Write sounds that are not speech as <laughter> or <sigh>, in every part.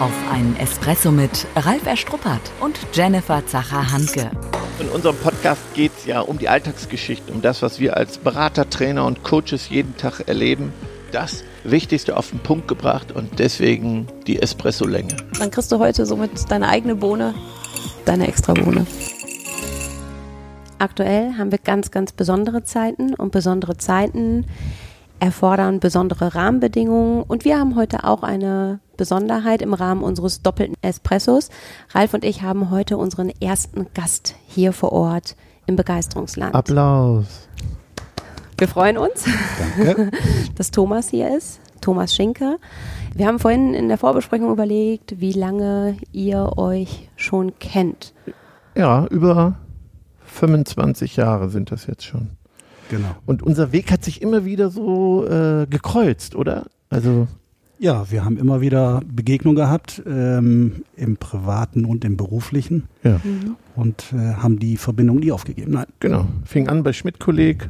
Auf einen Espresso mit Ralf Erstruppert und Jennifer Zacher-Hanke. In unserem Podcast geht es ja um die Alltagsgeschichten, um das, was wir als Berater, Trainer und Coaches jeden Tag erleben. Das Wichtigste auf den Punkt gebracht und deswegen die Espresso-Länge. Dann kriegst du heute somit deine eigene Bohne, deine extra Bohne. Aktuell haben wir ganz, ganz besondere Zeiten und besondere Zeiten erfordern besondere Rahmenbedingungen und wir haben heute auch eine Besonderheit im Rahmen unseres doppelten Espressos. Ralf und ich haben heute unseren ersten Gast hier vor Ort im Begeisterungsland. Applaus. Wir freuen uns, Danke. <laughs> dass Thomas hier ist, Thomas Schinke. Wir haben vorhin in der Vorbesprechung überlegt, wie lange ihr euch schon kennt. Ja, über 25 Jahre sind das jetzt schon. Genau. Und unser Weg hat sich immer wieder so äh, gekreuzt, oder? Also Ja, wir haben immer wieder Begegnungen gehabt, ähm, im privaten und im beruflichen ja, und äh, haben die Verbindung nie aufgegeben. Nein. genau. Fing an bei Schmidt-Kolleg,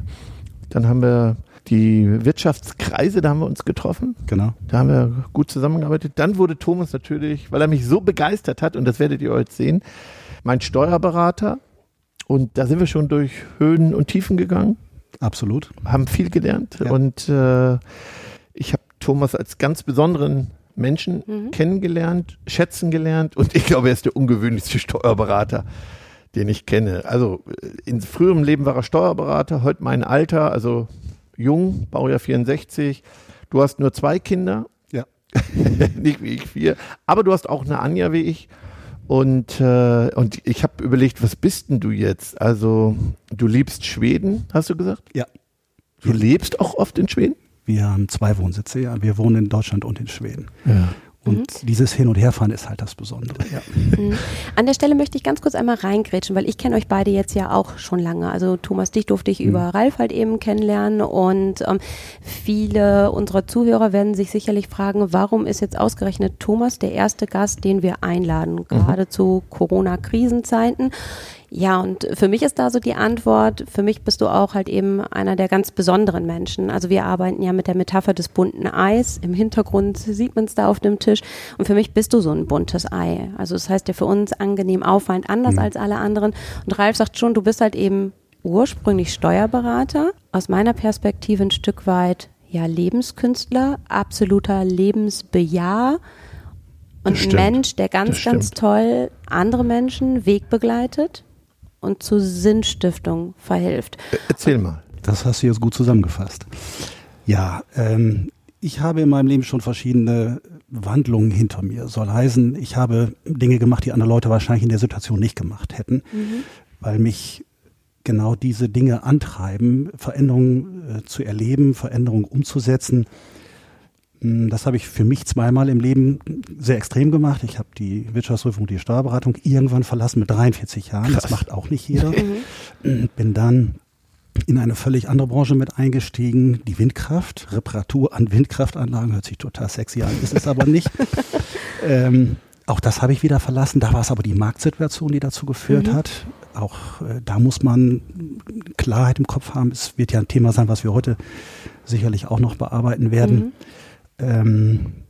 dann haben wir die Wirtschaftskreise, da haben wir uns getroffen. Genau. Da haben wir gut zusammengearbeitet. Dann wurde Thomas natürlich, weil er mich so begeistert hat, und das werdet ihr heute sehen, mein Steuerberater. Und da sind wir schon durch Höhen und Tiefen gegangen, Absolut. haben viel gelernt. Ja. Und äh, ich habe Thomas als ganz besonderen Menschen Mhm. kennengelernt, schätzen gelernt. Und ich glaube, er ist der ungewöhnlichste Steuerberater, den ich kenne. Also äh, in früherem Leben war er Steuerberater, heute mein Alter, also jung, Baujahr 64. Du hast nur zwei Kinder. Ja. <laughs> nicht wie ich vier. Aber du hast auch eine Anja wie ich. Und, äh, und ich habe überlegt, was bist denn du jetzt? Also, du liebst Schweden, hast du gesagt? Ja. Du lebst auch oft in Schweden? Wir haben zwei Wohnsitze, ja. Wir wohnen in Deutschland und in Schweden. Ja. Und dieses Hin- und Herfahren ist halt das Besondere. Ja. Mhm. An der Stelle möchte ich ganz kurz einmal reingrätschen, weil ich kenne euch beide jetzt ja auch schon lange. Also Thomas, dich durfte ich über Ralf halt eben kennenlernen und ähm, viele unserer Zuhörer werden sich sicherlich fragen, warum ist jetzt ausgerechnet Thomas der erste Gast, den wir einladen, gerade zu Corona-Krisenzeiten. Ja, und für mich ist da so die Antwort, für mich bist du auch halt eben einer der ganz besonderen Menschen. Also wir arbeiten ja mit der Metapher des bunten Eis. Im Hintergrund sieht man es da auf dem Tisch. Und für mich bist du so ein buntes Ei. Also das heißt ja für uns angenehm auffallend anders als alle anderen. Und Ralf sagt schon, du bist halt eben ursprünglich Steuerberater. Aus meiner Perspektive ein Stück weit ja Lebenskünstler, absoluter Lebensbejahr. Und ein. Mensch, der ganz, ganz toll andere Menschen wegbegleitet und zur Sinnstiftung verhilft. Erzähl mal. Das hast du jetzt gut zusammengefasst. Ja, ähm, ich habe in meinem Leben schon verschiedene Wandlungen hinter mir. Soll heißen, ich habe Dinge gemacht, die andere Leute wahrscheinlich in der Situation nicht gemacht hätten, weil mich genau diese Dinge antreiben, Veränderungen äh, zu erleben, Veränderungen umzusetzen. Mm, Das habe ich für mich zweimal im Leben sehr extrem gemacht. Ich habe die Wirtschaftsprüfung und die Steuerberatung irgendwann verlassen mit 43 Jahren. Das Krass. macht auch nicht jeder. Bin dann in eine völlig andere Branche mit eingestiegen, die Windkraft, Reparatur an Windkraftanlagen, hört sich total sexy an, ist es aber nicht. <laughs> ähm, auch das habe ich wieder verlassen. Da war es aber die Marktsituation, die dazu geführt hat. Auch äh, da muss man Klarheit im Kopf haben. Es wird ja ein Thema sein, was wir heute sicherlich auch noch bearbeiten werden. Ähm,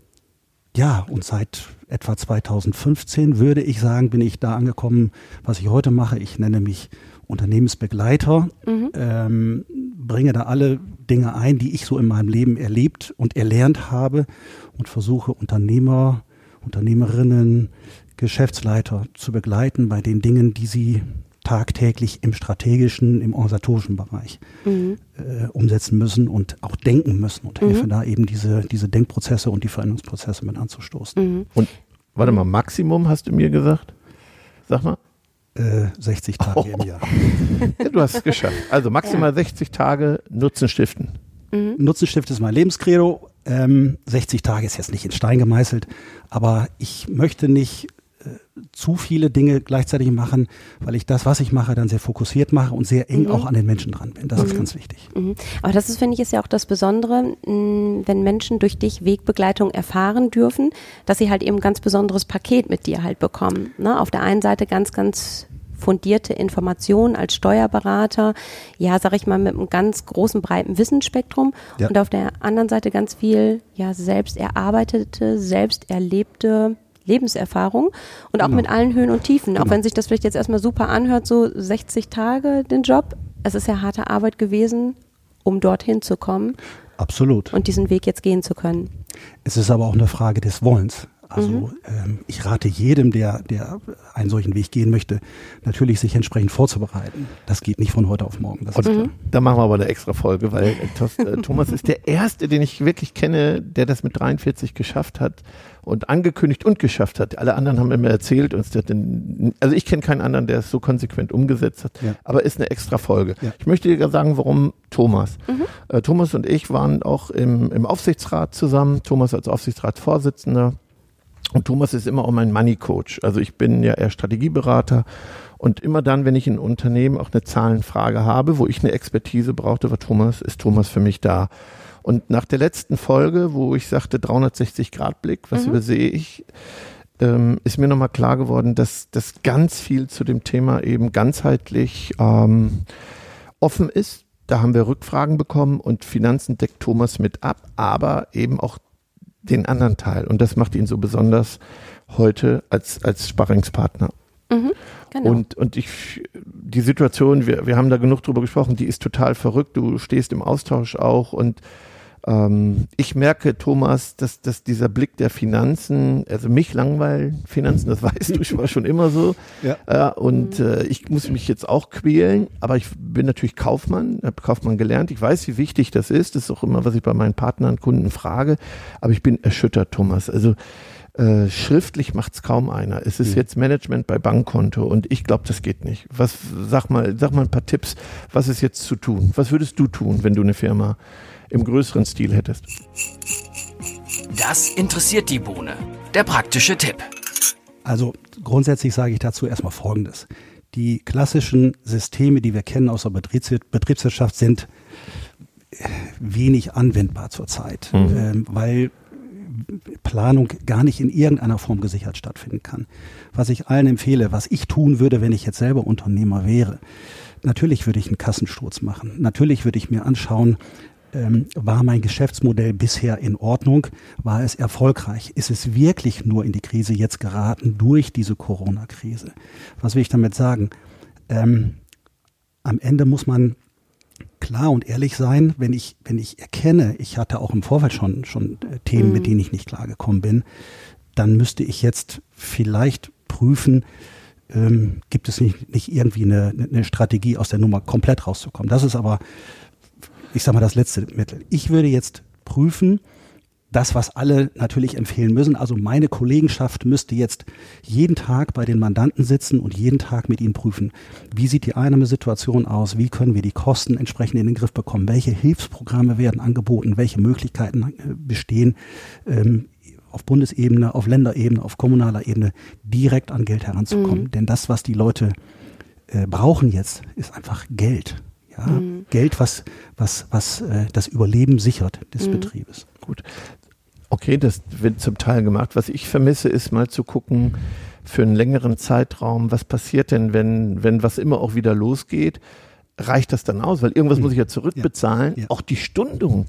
ja, und seit etwa 2015 würde ich sagen, bin ich da angekommen, was ich heute mache. Ich nenne mich Unternehmensbegleiter, ähm, bringe da alle Dinge ein, die ich so in meinem Leben erlebt und erlernt habe und versuche Unternehmer, Unternehmerinnen, Geschäftsleiter zu begleiten bei den Dingen, die sie tagtäglich im strategischen, im organisatorischen Bereich äh, umsetzen müssen und auch denken müssen und helfe da eben diese, diese Denkprozesse und die Veränderungsprozesse mit anzustoßen. Und warte mal, Maximum hast du mir gesagt? Sag mal. Äh, 60 Tage im Jahr. <laughs> Ja, du hast es geschafft. Also maximal 60 Tage Nutzen stiften. Nutzenstift ist mein Lebenskredo. Ähm, 60 Tage ist jetzt nicht in Stein gemeißelt, aber ich möchte nicht äh, zu viele Dinge gleichzeitig machen, weil ich das, was ich mache, dann sehr fokussiert mache und sehr eng auch an den Menschen dran bin. Das ist ganz wichtig. Mhm. Aber das ist, finde ich, ist ja auch das Besondere, mh, wenn Menschen durch dich Wegbegleitung erfahren dürfen, dass sie halt eben ein ganz besonderes Paket mit dir halt bekommen. Ne? Auf der einen Seite ganz, ganz fundierte Informationen als Steuerberater, ja, sag ich mal, mit einem ganz großen, breiten Wissensspektrum Ja. und auf der anderen Seite ganz viel, ja, selbst erarbeitete, selbst erlebte Lebenserfahrung und auch Genau. mit allen Höhen und Tiefen. Auch Genau. wenn sich das vielleicht jetzt erstmal super anhört, so 60 Tage den Job. Es ist ja harte Arbeit gewesen, um dorthin zu kommen Absolut. und diesen Weg jetzt gehen zu können. Es ist aber auch eine Frage des Wollens. Also Mhm. ähm, ich rate jedem, der, der einen solchen Weg gehen möchte, natürlich sich entsprechend vorzubereiten. Das geht nicht von heute auf morgen. Das ist Mhm. klar. Da machen wir aber eine extra Folge, weil äh, äh, Thomas ist der Erste, den ich wirklich kenne, der das mit 43 geschafft hat und angekündigt und geschafft hat. Alle anderen haben immer erzählt, uns der den, also ich kenne keinen anderen, der es so konsequent umgesetzt hat, Ja. aber ist eine extra Folge. Ja. Ich möchte dir sagen, warum Thomas. Äh, Thomas und ich waren auch im, im Aufsichtsrat zusammen, Thomas als Aufsichtsratsvorsitzender. Und Thomas ist immer auch mein Money Coach. Also ich bin ja eher Strategieberater und immer dann, wenn ich in Unternehmen auch eine Zahlenfrage habe, wo ich eine Expertise brauchte, war Thomas, ist Thomas für mich da. Und nach der letzten Folge, wo ich sagte 360 Grad Blick, was übersehe ich, ähm, ist mir nochmal klar geworden, dass das ganz viel zu dem Thema eben ganzheitlich ähm, offen ist. Da haben wir Rückfragen bekommen und Finanzen deckt Thomas mit ab, aber eben auch den anderen Teil. Und das macht ihn so besonders heute als, als Sparringspartner. Mhm, genau. Und, und ich, die Situation, wir, wir haben da genug drüber gesprochen, die ist total verrückt. Du stehst im Austausch auch und ähm, ich merke, Thomas, dass, dass dieser Blick der Finanzen, also mich langweilen Finanzen, das <laughs> weißt du, ich war schon immer so. Ja. Ja, und äh, ich muss mich jetzt auch quälen, aber ich bin natürlich Kaufmann, habe Kaufmann gelernt. Ich weiß, wie wichtig das ist. Das ist auch immer, was ich bei meinen Partnern, Kunden frage. Aber ich bin erschüttert, Thomas. Also äh, schriftlich macht's kaum einer. Es ist jetzt Management bei Bankkonto und ich glaube, das geht nicht. Was sag mal, sag mal ein paar Tipps, was ist jetzt zu tun? Was würdest du tun, wenn du eine Firma im größeren Stil hättest? Das interessiert die Bohne. Der praktische Tipp. Also grundsätzlich sage ich dazu erstmal Folgendes. Die klassischen Systeme, die wir kennen aus der Betriebs Betriebswirtschaft, sind wenig anwendbar zurzeit, ähm, weil Planung gar nicht in irgendeiner Form gesichert stattfinden kann. Was ich allen empfehle, was ich tun würde, wenn ich jetzt selber Unternehmer wäre, natürlich würde ich einen Kassensturz machen. Natürlich würde ich mir anschauen, ähm, war mein Geschäftsmodell bisher in Ordnung? War es erfolgreich? Ist es wirklich nur in die Krise jetzt geraten durch diese Corona-Krise? Was will ich damit sagen? Ähm, am Ende muss man klar und ehrlich sein, wenn ich, wenn ich erkenne, ich hatte auch im Vorfeld schon, schon äh, Themen, mit denen ich nicht klargekommen bin, dann müsste ich jetzt vielleicht prüfen, ähm, gibt es nicht, nicht irgendwie eine, eine Strategie aus der Nummer komplett rauszukommen. Das ist aber, ich sag mal, das letzte Mittel. Ich würde jetzt prüfen, das, was alle natürlich empfehlen müssen. Also meine Kollegenschaft müsste jetzt jeden Tag bei den Mandanten sitzen und jeden Tag mit ihnen prüfen, wie sieht die Einnahmesituation aus, wie können wir die Kosten entsprechend in den Griff bekommen, welche Hilfsprogramme werden angeboten, welche Möglichkeiten äh, bestehen, ähm, auf Bundesebene, auf Länderebene, auf kommunaler Ebene direkt an Geld heranzukommen. Denn das, was die Leute äh, brauchen jetzt, ist einfach Geld. Ja, Geld, was, was, was äh, das Überleben sichert des Betriebes. Gut. Okay, das wird zum Teil gemacht. Was ich vermisse, ist mal zu gucken für einen längeren Zeitraum, was passiert denn, wenn, wenn was immer auch wieder losgeht? Reicht das dann aus? Weil irgendwas muss ich ja zurückbezahlen. Ja. Auch die Stundung.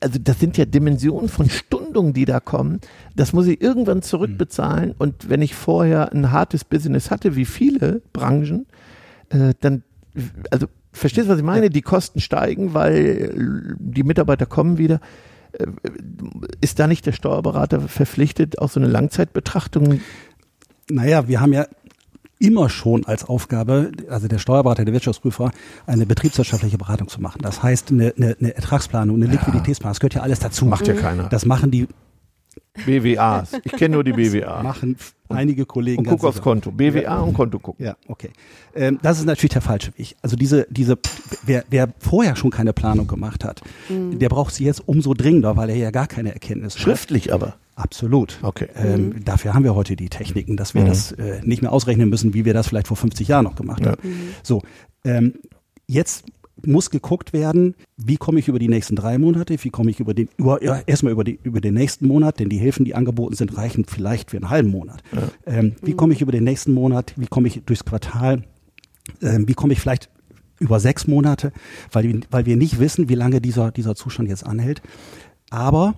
Also das sind ja Dimensionen von Stundungen, die da kommen. Das muss ich irgendwann zurückbezahlen. Und wenn ich vorher ein hartes Business hatte, wie viele Branchen, äh, dann, also verstehst du, was ich meine? Die Kosten steigen, weil die Mitarbeiter kommen wieder. Äh, Ist da nicht der Steuerberater verpflichtet, auch so eine Langzeitbetrachtung? Naja, wir haben ja immer schon als Aufgabe, also der Steuerberater, der Wirtschaftsprüfer, eine betriebswirtschaftliche Beratung zu machen. Das heißt, eine, eine, eine Ertragsplanung, eine Liquiditätsplanung, das gehört ja alles dazu. Macht ja keiner. Das machen die, BWAs. Ich kenne nur die BWA. machen einige Kollegen. Und guck aufs. Konto. BWA und Konto gucken. Ja, okay. Ähm, das ist natürlich der falsche Weg. Also diese, diese, wer, wer vorher schon keine Planung gemacht hat, der braucht sie jetzt umso dringender, weil er ja gar keine Erkenntnisse hat. Schriftlich aber. Absolut. Okay. Ähm, Dafür haben wir heute die Techniken, dass wir das äh, nicht mehr ausrechnen müssen, wie wir das vielleicht vor 50 Jahren noch gemacht Ja. haben. So, ähm, jetzt muss geguckt werden, wie komme ich über die nächsten drei Monate, wie komme ich über den, über, ja, erstmal über, die, über den nächsten Monat, denn die Hilfen, die angeboten sind, reichen vielleicht für einen halben Monat. Ähm, wie komme ich über den nächsten Monat, wie komme ich durchs Quartal, ähm, wie komme ich vielleicht über sechs Monate, weil, wir- weil wir nicht wissen, wie lange dieser, dieser Zustand jetzt anhält. Aber,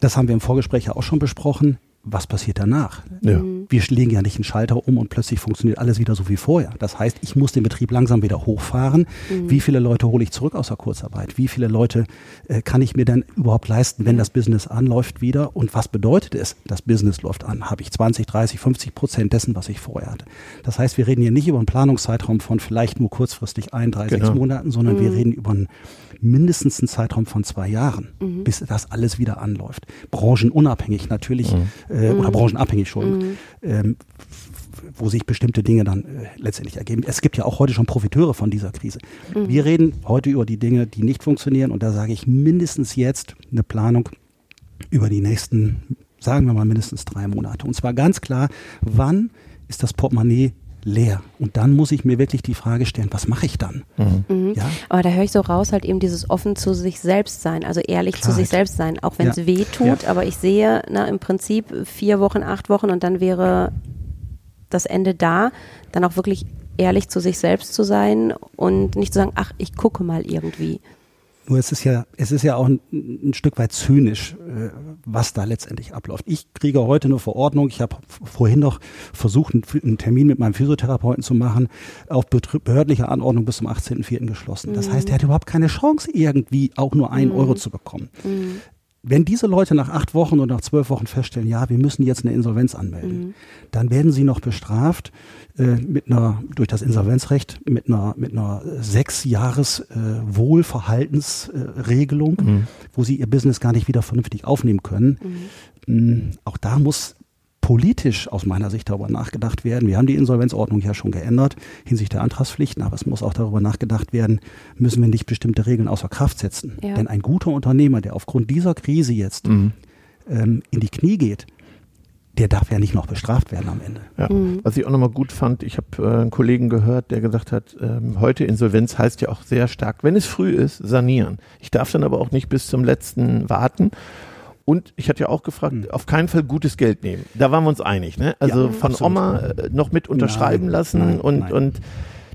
das haben wir im Vorgespräch ja auch schon besprochen, was passiert danach? Ja. Wir legen ja nicht einen Schalter um und plötzlich funktioniert alles wieder so wie vorher. Das heißt, ich muss den Betrieb langsam wieder hochfahren. Wie viele Leute hole ich zurück aus der Kurzarbeit? Wie viele Leute äh, kann ich mir denn überhaupt leisten, wenn das Business anläuft wieder? Und was bedeutet es, das Business läuft an? Habe ich 20, 30, 50 Prozent dessen, was ich vorher hatte? Das heißt, wir reden hier nicht über einen Planungszeitraum von vielleicht nur kurzfristig ein, drei, sechs Genau. Monaten, sondern wir reden über einen mindestens einen Zeitraum von zwei Jahren, bis das alles wieder anläuft. Branchenunabhängig natürlich, äh, oder branchenabhängig, Entschuldigung, ähm, wo sich bestimmte Dinge dann äh, letztendlich ergeben. Es gibt ja auch heute schon Profiteure von dieser Krise. Wir reden heute über die Dinge, die nicht funktionieren und da sage ich mindestens jetzt eine Planung über die nächsten, sagen wir mal mindestens drei Monate. Und zwar ganz klar, wann ist das Portemonnaie leer? Und dann muss ich mir wirklich die Frage stellen, was mache ich dann? Ja? Aber da höre ich so raus, halt eben dieses offen zu sich selbst sein, also ehrlich zu sich Klarheit. selbst sein, auch wenn es Ja. weh tut. Ja. Aber ich sehe na, im Prinzip vier Wochen, acht Wochen und dann wäre das Ende da, dann auch wirklich ehrlich zu sich selbst zu sein und nicht zu sagen, ach, ich gucke mal irgendwie. Nur es ist ja, es ist ja auch ein, ein Stück weit zynisch, äh, was da letztendlich abläuft. Ich kriege heute eine Verordnung. Ich habe vorhin noch versucht, einen, einen Termin mit meinem Physiotherapeuten zu machen, auf betr- behördliche Anordnung bis zum 18.04. geschlossen. Das heißt, er hat überhaupt keine Chance, irgendwie auch nur einen Euro zu bekommen. Wenn diese Leute nach acht Wochen oder nach zwölf Wochen feststellen, ja, wir müssen jetzt eine Insolvenz anmelden, dann werden sie noch bestraft mit einer durch das Insolvenzrecht mit einer mit einer sechs Jahres äh, Wohlverhaltensregelung, wo sie ihr Business gar nicht wieder vernünftig aufnehmen können. Mm, Auch da muss politisch aus meiner Sicht darüber nachgedacht werden. Wir haben die Insolvenzordnung ja schon geändert hinsichtlich der Antragspflichten, aber es muss auch darüber nachgedacht werden, müssen wir nicht bestimmte Regeln außer Kraft setzen. Ja. Denn ein guter Unternehmer, der aufgrund dieser Krise jetzt Mhm. ähm, in die Knie geht, der darf ja nicht noch bestraft werden am Ende. Ja. Was ich auch nochmal gut fand, ich habe äh, einen Kollegen gehört, der gesagt hat, ähm, heute Insolvenz heißt ja auch sehr stark, wenn es früh ist, sanieren. Ich darf dann aber auch nicht bis zum letzten warten. Und ich hatte ja auch gefragt, auf keinen Fall gutes Geld nehmen. Da waren wir uns einig, ne? Also Ja, von absolut. Oma äh, noch mit unterschreiben Nein, lassen nein, und, nein. und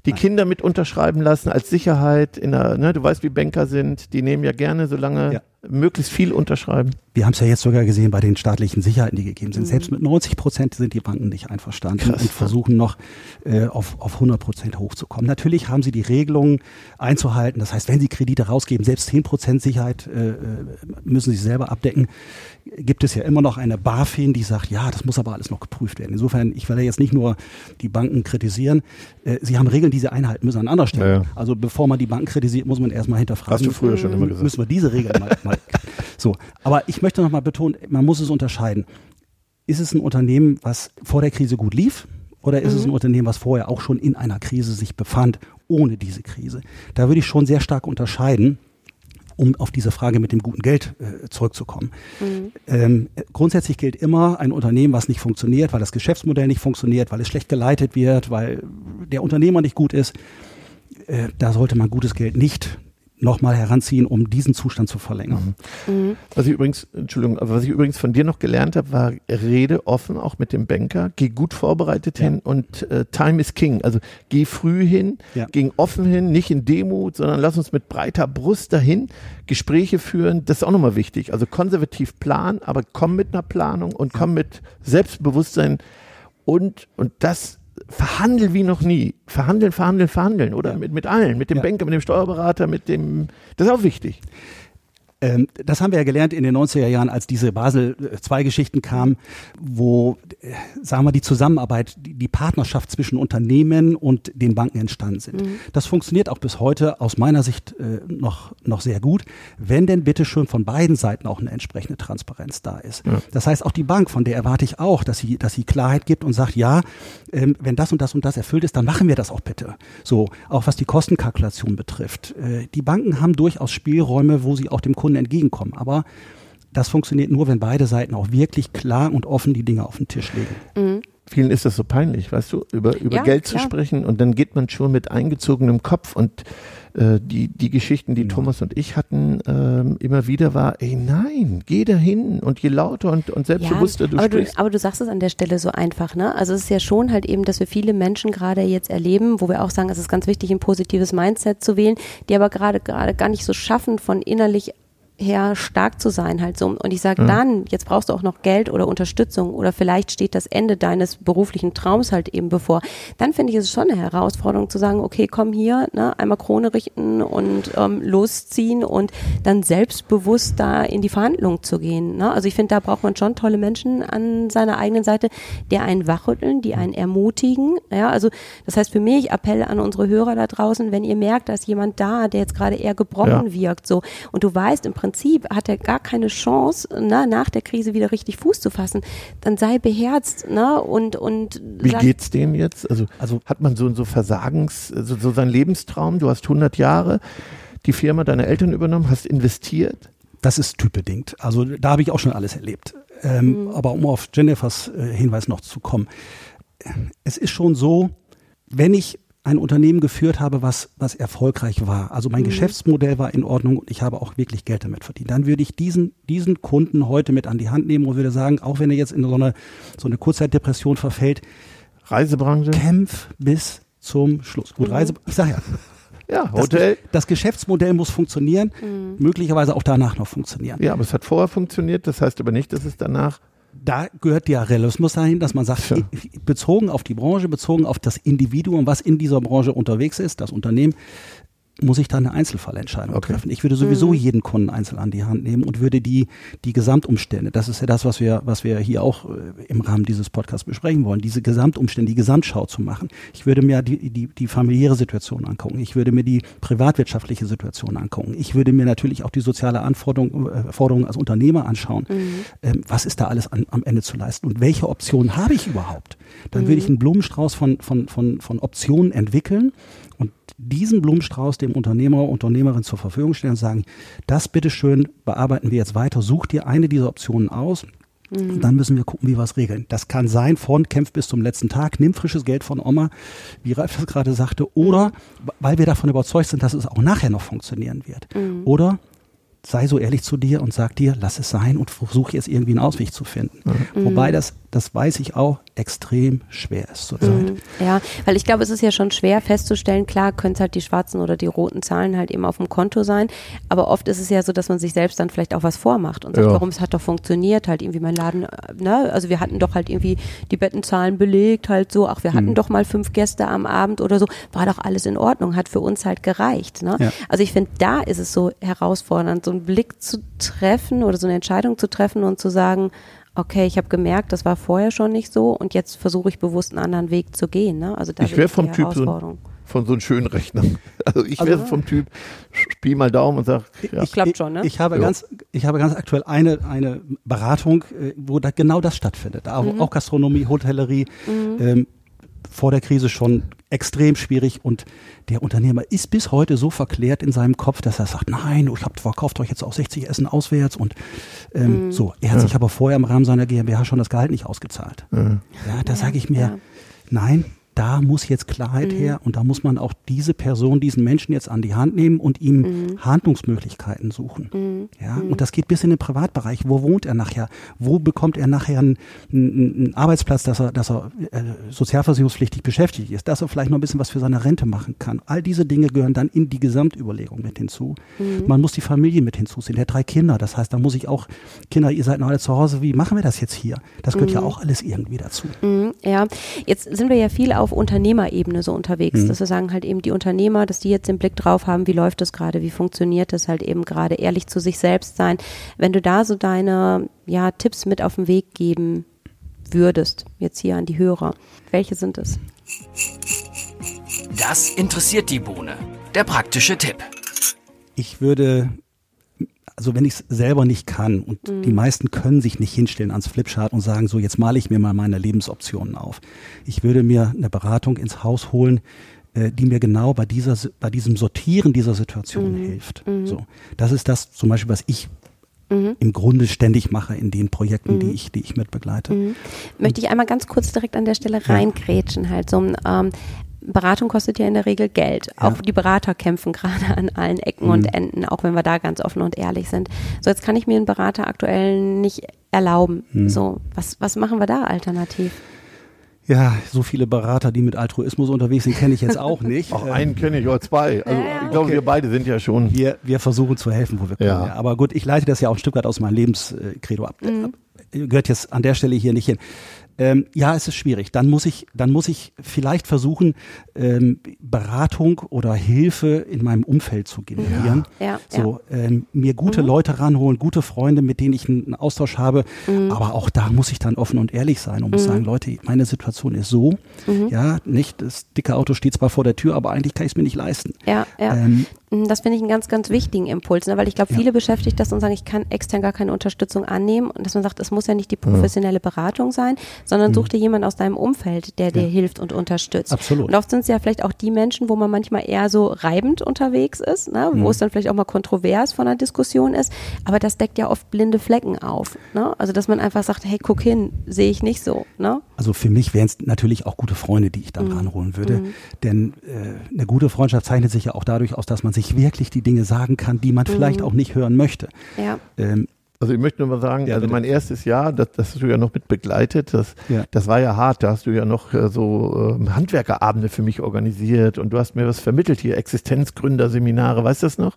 die Nein. Kinder mit unterschreiben lassen als Sicherheit in der, ne, du weißt, wie Banker sind, die nehmen ja gerne, solange Ja. Möglichst viel unterschreiben. Wir haben es ja jetzt sogar gesehen bei den staatlichen Sicherheiten, die gegeben sind. Selbst mit 90 Prozent sind die Banken nicht einverstanden Krass, und versuchen noch äh, auf, auf 100 Prozent hochzukommen. Natürlich haben sie die Regelungen einzuhalten. Das heißt, wenn sie Kredite rausgeben, selbst 10 Prozent Sicherheit äh, äh, müssen sie selber abdecken. Gibt es ja immer noch eine BaFin, die sagt, ja, das muss aber alles noch geprüft werden. Insofern, ich will ja jetzt nicht nur die Banken kritisieren. Äh, sie haben Regeln, die sie einhalten müssen an anderer Stelle. Ja, ja. Also bevor man die Banken kritisiert, muss man erstmal hinterfragen. Hast du früher schon immer gesagt. Müssen wir diese Regeln mal, mal so. Aber ich möchte noch mal betonen, man muss es unterscheiden. Ist es ein Unternehmen, was vor der Krise gut lief? Oder ist es ein Unternehmen, was vorher auch schon in einer Krise sich befand, ohne diese Krise? Da würde ich schon sehr stark unterscheiden, um auf diese Frage mit dem guten Geld äh, zurückzukommen. Ähm, äh, grundsätzlich gilt immer, ein Unternehmen, was nicht funktioniert, weil das Geschäftsmodell nicht funktioniert, weil es schlecht geleitet wird, weil der Unternehmer nicht gut ist, äh, da sollte man gutes Geld nicht nochmal heranziehen, um diesen Zustand zu verlängern. Was ich übrigens, Entschuldigung, aber was ich übrigens von dir noch gelernt habe, war rede offen auch mit dem Banker, geh gut vorbereitet Ja. hin und äh, Time is King. Also geh früh hin, Ja. geh offen hin, nicht in Demut, sondern lass uns mit breiter Brust dahin Gespräche führen. Das ist auch nochmal wichtig. Also konservativ planen, aber komm mit einer Planung und komm mit Selbstbewusstsein und, und das verhandel wie noch nie. Verhandeln, verhandeln, verhandeln. Oder Ja. mit, mit allen, mit dem Ja. Banker, mit dem Steuerberater, mit dem, das ist auch wichtig. Ähm, das haben wir ja gelernt in den 90er Jahren, als diese Basel-II-Geschichten kamen, wo, äh, sagen wir, die Zusammenarbeit, die, die Partnerschaft zwischen Unternehmen und den Banken entstanden sind. Das funktioniert auch bis heute aus meiner Sicht äh, noch, noch sehr gut, wenn denn bitte schon von beiden Seiten auch eine entsprechende Transparenz da ist. Das heißt, auch die Bank, von der erwarte ich auch, dass sie, dass sie Klarheit gibt und sagt, ja, ähm, wenn das und das und das erfüllt ist, dann machen wir das auch bitte. So, auch was die Kostenkalkulation betrifft. Äh, die Banken haben durchaus Spielräume, wo sie auch dem Kunden entgegenkommen. Aber das funktioniert nur, wenn beide Seiten auch wirklich klar und offen die Dinge auf den Tisch legen. Vielen ist das so peinlich, weißt du, über, über Ja, Geld zu klar. sprechen und dann geht man schon mit eingezogenem Kopf und äh, die, die Geschichten, die Genau. Thomas und ich hatten, ähm, immer wieder war, ey nein, geh dahin und je lauter und, und selbstbewusster du aber du, sprichst. aber du sagst es an der Stelle so einfach, ne? Also es ist ja schon halt eben, dass wir viele Menschen gerade jetzt erleben, wo wir auch sagen, es ist ganz wichtig, ein positives Mindset zu wählen, die aber gerade gerade gar nicht so schaffen, von innerlich her stark zu sein halt so. Und ich sage ja. dann, jetzt brauchst du auch noch Geld oder Unterstützung oder vielleicht steht das Ende deines beruflichen Traums halt eben bevor. Dann finde ich es schon eine Herausforderung zu sagen, okay, komm hier, ne, einmal Krone richten und ähm, losziehen und dann selbstbewusst da in die Verhandlung zu gehen. Ne? Also ich finde, da braucht man schon tolle Menschen an seiner eigenen Seite, die einen wachrütteln, die einen ermutigen. Ja, also das heißt für mich Appell an unsere Hörer da draußen, wenn ihr merkt, dass jemand da, der jetzt gerade eher gebrochen ja. wirkt, so und du weißt im Prinzip hat er gar keine Chance, ne, nach der Krise wieder richtig Fuß zu fassen, dann sei beherzt, ne, und, und. Wie geht's dem jetzt? Also, also hat man so, so Versagens, so, so sein Lebenstraum, du hast 100 Jahre die Firma deiner Eltern übernommen, hast investiert? Das ist typbedingt. Also da habe ich auch schon alles erlebt. Ähm, mhm. Aber um auf Jennifers äh, Hinweis noch zu kommen, es ist schon so, wenn ich ein Unternehmen geführt habe, was, was erfolgreich war. Also mein mhm. Geschäftsmodell war in Ordnung und ich habe auch wirklich Geld damit verdient. Dann würde ich diesen, diesen Kunden heute mit an die Hand nehmen und würde sagen, auch wenn er jetzt in so eine, so eine Kurzzeitdepression verfällt, Reisebranche, kämpf bis zum Schluss. Gut, mhm. Reise, ich sage ja. <laughs> Ja, Hotel. Das, das Geschäftsmodell muss funktionieren, mhm. möglicherweise auch danach noch funktionieren. Ja, aber es hat vorher funktioniert, das heißt aber nicht, dass es danach da gehört der Realismus dahin, dass man sagt, ja. bezogen auf die Branche, bezogen auf das Individuum, was in dieser Branche unterwegs ist, das Unternehmen, muss ich da eine Einzelfallentscheidung okay. treffen. Ich würde sowieso mhm. jeden Kunden einzeln an die Hand nehmen und würde die, die Gesamtumstände, das ist ja das, was wir, was wir hier auch äh, im Rahmen dieses Podcasts besprechen wollen, diese Gesamtumstände, die Gesamtschau zu machen. Ich würde mir die, die, die familiäre Situation angucken. Ich würde mir die privatwirtschaftliche Situation angucken. Ich würde mir natürlich auch die soziale Anforderung, äh, Forderung als Unternehmer anschauen. Mhm. Ähm, was ist da alles an, am Ende zu leisten und welche Optionen habe ich überhaupt? Dann mhm. würde ich einen Blumenstrauß von, von, von, von Optionen entwickeln und diesen Blumenstrauß dem Unternehmer, Unternehmerin zur Verfügung stellen und sagen, das bitteschön bearbeiten wir jetzt weiter, such dir eine dieser Optionen aus. Und mhm. dann müssen wir gucken, wie wir es regeln. Das kann sein von Kämpf bis zum letzten Tag, nimm frisches Geld von Oma, wie Ralf das gerade sagte, oder weil wir davon überzeugt sind, dass es auch nachher noch funktionieren wird. Mhm. Oder sei so ehrlich zu dir und sag dir, lass es sein und versuche jetzt irgendwie einen Ausweg zu finden. Mhm. Wobei das, das weiß ich auch, extrem schwer ist zurzeit. Mhm. Ja, weil ich glaube, es ist ja schon schwer festzustellen, klar können es halt die schwarzen oder die roten Zahlen halt eben auf dem Konto sein, aber oft ist es ja so, dass man sich selbst dann vielleicht auch was vormacht und sagt, ja. warum es hat doch funktioniert, halt irgendwie mein Laden, ne, also wir hatten doch halt irgendwie die Bettenzahlen belegt, halt so, ach, wir hatten mhm. doch mal fünf Gäste am Abend oder so, war doch alles in Ordnung, hat für uns halt gereicht. Ne? Ja. Also ich finde, da ist es so herausfordernd, so einen Blick zu treffen oder so eine Entscheidung zu treffen und zu sagen, okay, ich habe gemerkt, das war vorher schon nicht so und jetzt versuche ich bewusst einen anderen Weg zu gehen. Ne? Also ich wäre vom Typ so, von so einem schönen Rechner. <laughs> Also ich wäre also, vom Typ, spiel mal Daumen und sag, ja. Ich, klappt schon, ne? Ich habe ja. ganz, ich habe ganz aktuell eine, eine Beratung, äh, wo da genau das stattfindet. Auch, mhm. auch Gastronomie, Hotellerie, mhm. ähm, vor der Krise schon extrem schwierig und der Unternehmer ist bis heute so verklärt in seinem Kopf, dass er sagt, nein, ich hab, verkauft euch jetzt auch 60 Essen auswärts und ähm, mhm. so. Er hat ja. sich aber vorher im Rahmen seiner GmbH schon das Gehalt nicht ausgezahlt. Mhm. Ja, da ja, sage ich mir, ja. nein, da muss jetzt Klarheit mhm. her und da muss man auch diese Person, diesen Menschen jetzt an die Hand nehmen und ihm mhm. Handlungsmöglichkeiten suchen. Mhm. Ja, mhm. und das geht bis in den Privatbereich. Wo wohnt er nachher? Wo bekommt er nachher einen, einen Arbeitsplatz, dass er, dass er äh, sozialversicherungspflichtig beschäftigt ist, dass er vielleicht noch ein bisschen was für seine Rente machen kann? All diese Dinge gehören dann in die Gesamtüberlegung mit hinzu. Mhm. Man muss die Familie mit hinzuziehen. Der hat drei Kinder, das heißt, da muss ich auch Kinder, ihr seid noch alle zu Hause. Wie machen wir das jetzt hier? Das gehört ja mhm. auch alles irgendwie dazu. Ja, jetzt sind wir ja viel auf Unternehmerebene so unterwegs, mhm. dass wir sagen halt eben die Unternehmer, dass die jetzt den Blick drauf haben, wie läuft das gerade, wie funktioniert das halt eben gerade, ehrlich zu sich selbst sein. Wenn du da so deine ja, Tipps mit auf den Weg geben würdest, jetzt hier an die Hörer, welche sind es? Das interessiert die Bohne. Der praktische Tipp. Ich würde also wenn ich es selber nicht kann und mhm. die meisten können sich nicht hinstellen ans Flipchart und sagen, so jetzt male ich mir mal meine Lebensoptionen auf. Ich würde mir eine Beratung ins Haus holen, äh, die mir genau bei dieser bei diesem Sortieren dieser Situation mhm. hilft. Mhm. So, das ist das zum Beispiel, was ich mhm. im Grunde ständig mache in den Projekten, die mhm. ich die ich mitbegleite. Mhm. Möchte ich einmal ganz kurz direkt an der Stelle reingrätschen halt so. Ähm, Beratung kostet ja in der Regel Geld. Ja. Auch die Berater kämpfen gerade an allen Ecken mhm. und Enden, auch wenn wir da ganz offen und ehrlich sind. So, jetzt kann ich mir einen Berater aktuell nicht erlauben. Mhm. So, was, was machen wir da alternativ? Ja, so viele Berater, die mit Altruismus unterwegs sind, kenne ich jetzt auch nicht. <laughs> Auch einen kenne ich oder zwei. Also ich glaube, wir beide sind ja schon. Wir, wir versuchen zu helfen, wo wir können. Ja. Ja. Aber gut, ich leite das ja auch ein Stück weit aus meinem Lebenskredo ab. Mhm. ab. Gehört jetzt an der Stelle hier nicht hin. Ähm, ja, es ist schwierig. Dann muss ich, dann muss ich vielleicht versuchen, ähm, Beratung oder Hilfe in meinem Umfeld zu generieren. Ja, So, ähm, mir gute Leute ranholen, gute Freunde, mit denen ich einen, Austausch habe. Mhm. Aber auch da muss ich dann offen und ehrlich sein und muss sagen, Leute, meine Situation ist so, Mhm. ja, nicht, das dicke Auto steht zwar vor der Tür, aber eigentlich kann ich es mir nicht leisten. Ja, ja. Mm, Das finde ich einen ganz, ganz wichtigen Impuls, ne? weil ich glaube, Ja. viele beschäftigt das und sagen, ich kann extern gar keine Unterstützung annehmen und dass man sagt, es muss ja nicht die professionelle Beratung sein, sondern such dir jemanden aus deinem Umfeld, der dir hilft und unterstützt. Mhm. Absolut. Und oft sind es ja vielleicht auch die Menschen, wo man manchmal eher so reibend unterwegs ist, ne? Mhm. wo es dann vielleicht auch mal kontrovers von der Diskussion ist, aber das deckt ja oft blinde Flecken auf. Ne? Also dass man einfach sagt, hey, guck hin, sehe ich nicht so. Ne? Also für mich wären es natürlich auch gute Freunde, die ich dann ranholen würde. Denn äh, eine gute Freundschaft zeichnet sich ja auch dadurch aus, dass man sich wirklich die Dinge sagen kann, die man vielleicht auch nicht hören möchte. Ja. Ähm, Also ich möchte nur mal sagen, Ja, also mein erstes Jahr, das, das hast du ja noch mit begleitet, das, Ja. das war ja hart, da hast du ja noch äh, so ähm, Handwerkerabende für mich organisiert und du hast mir was vermittelt hier, Existenzgründerseminare, weißt du das noch?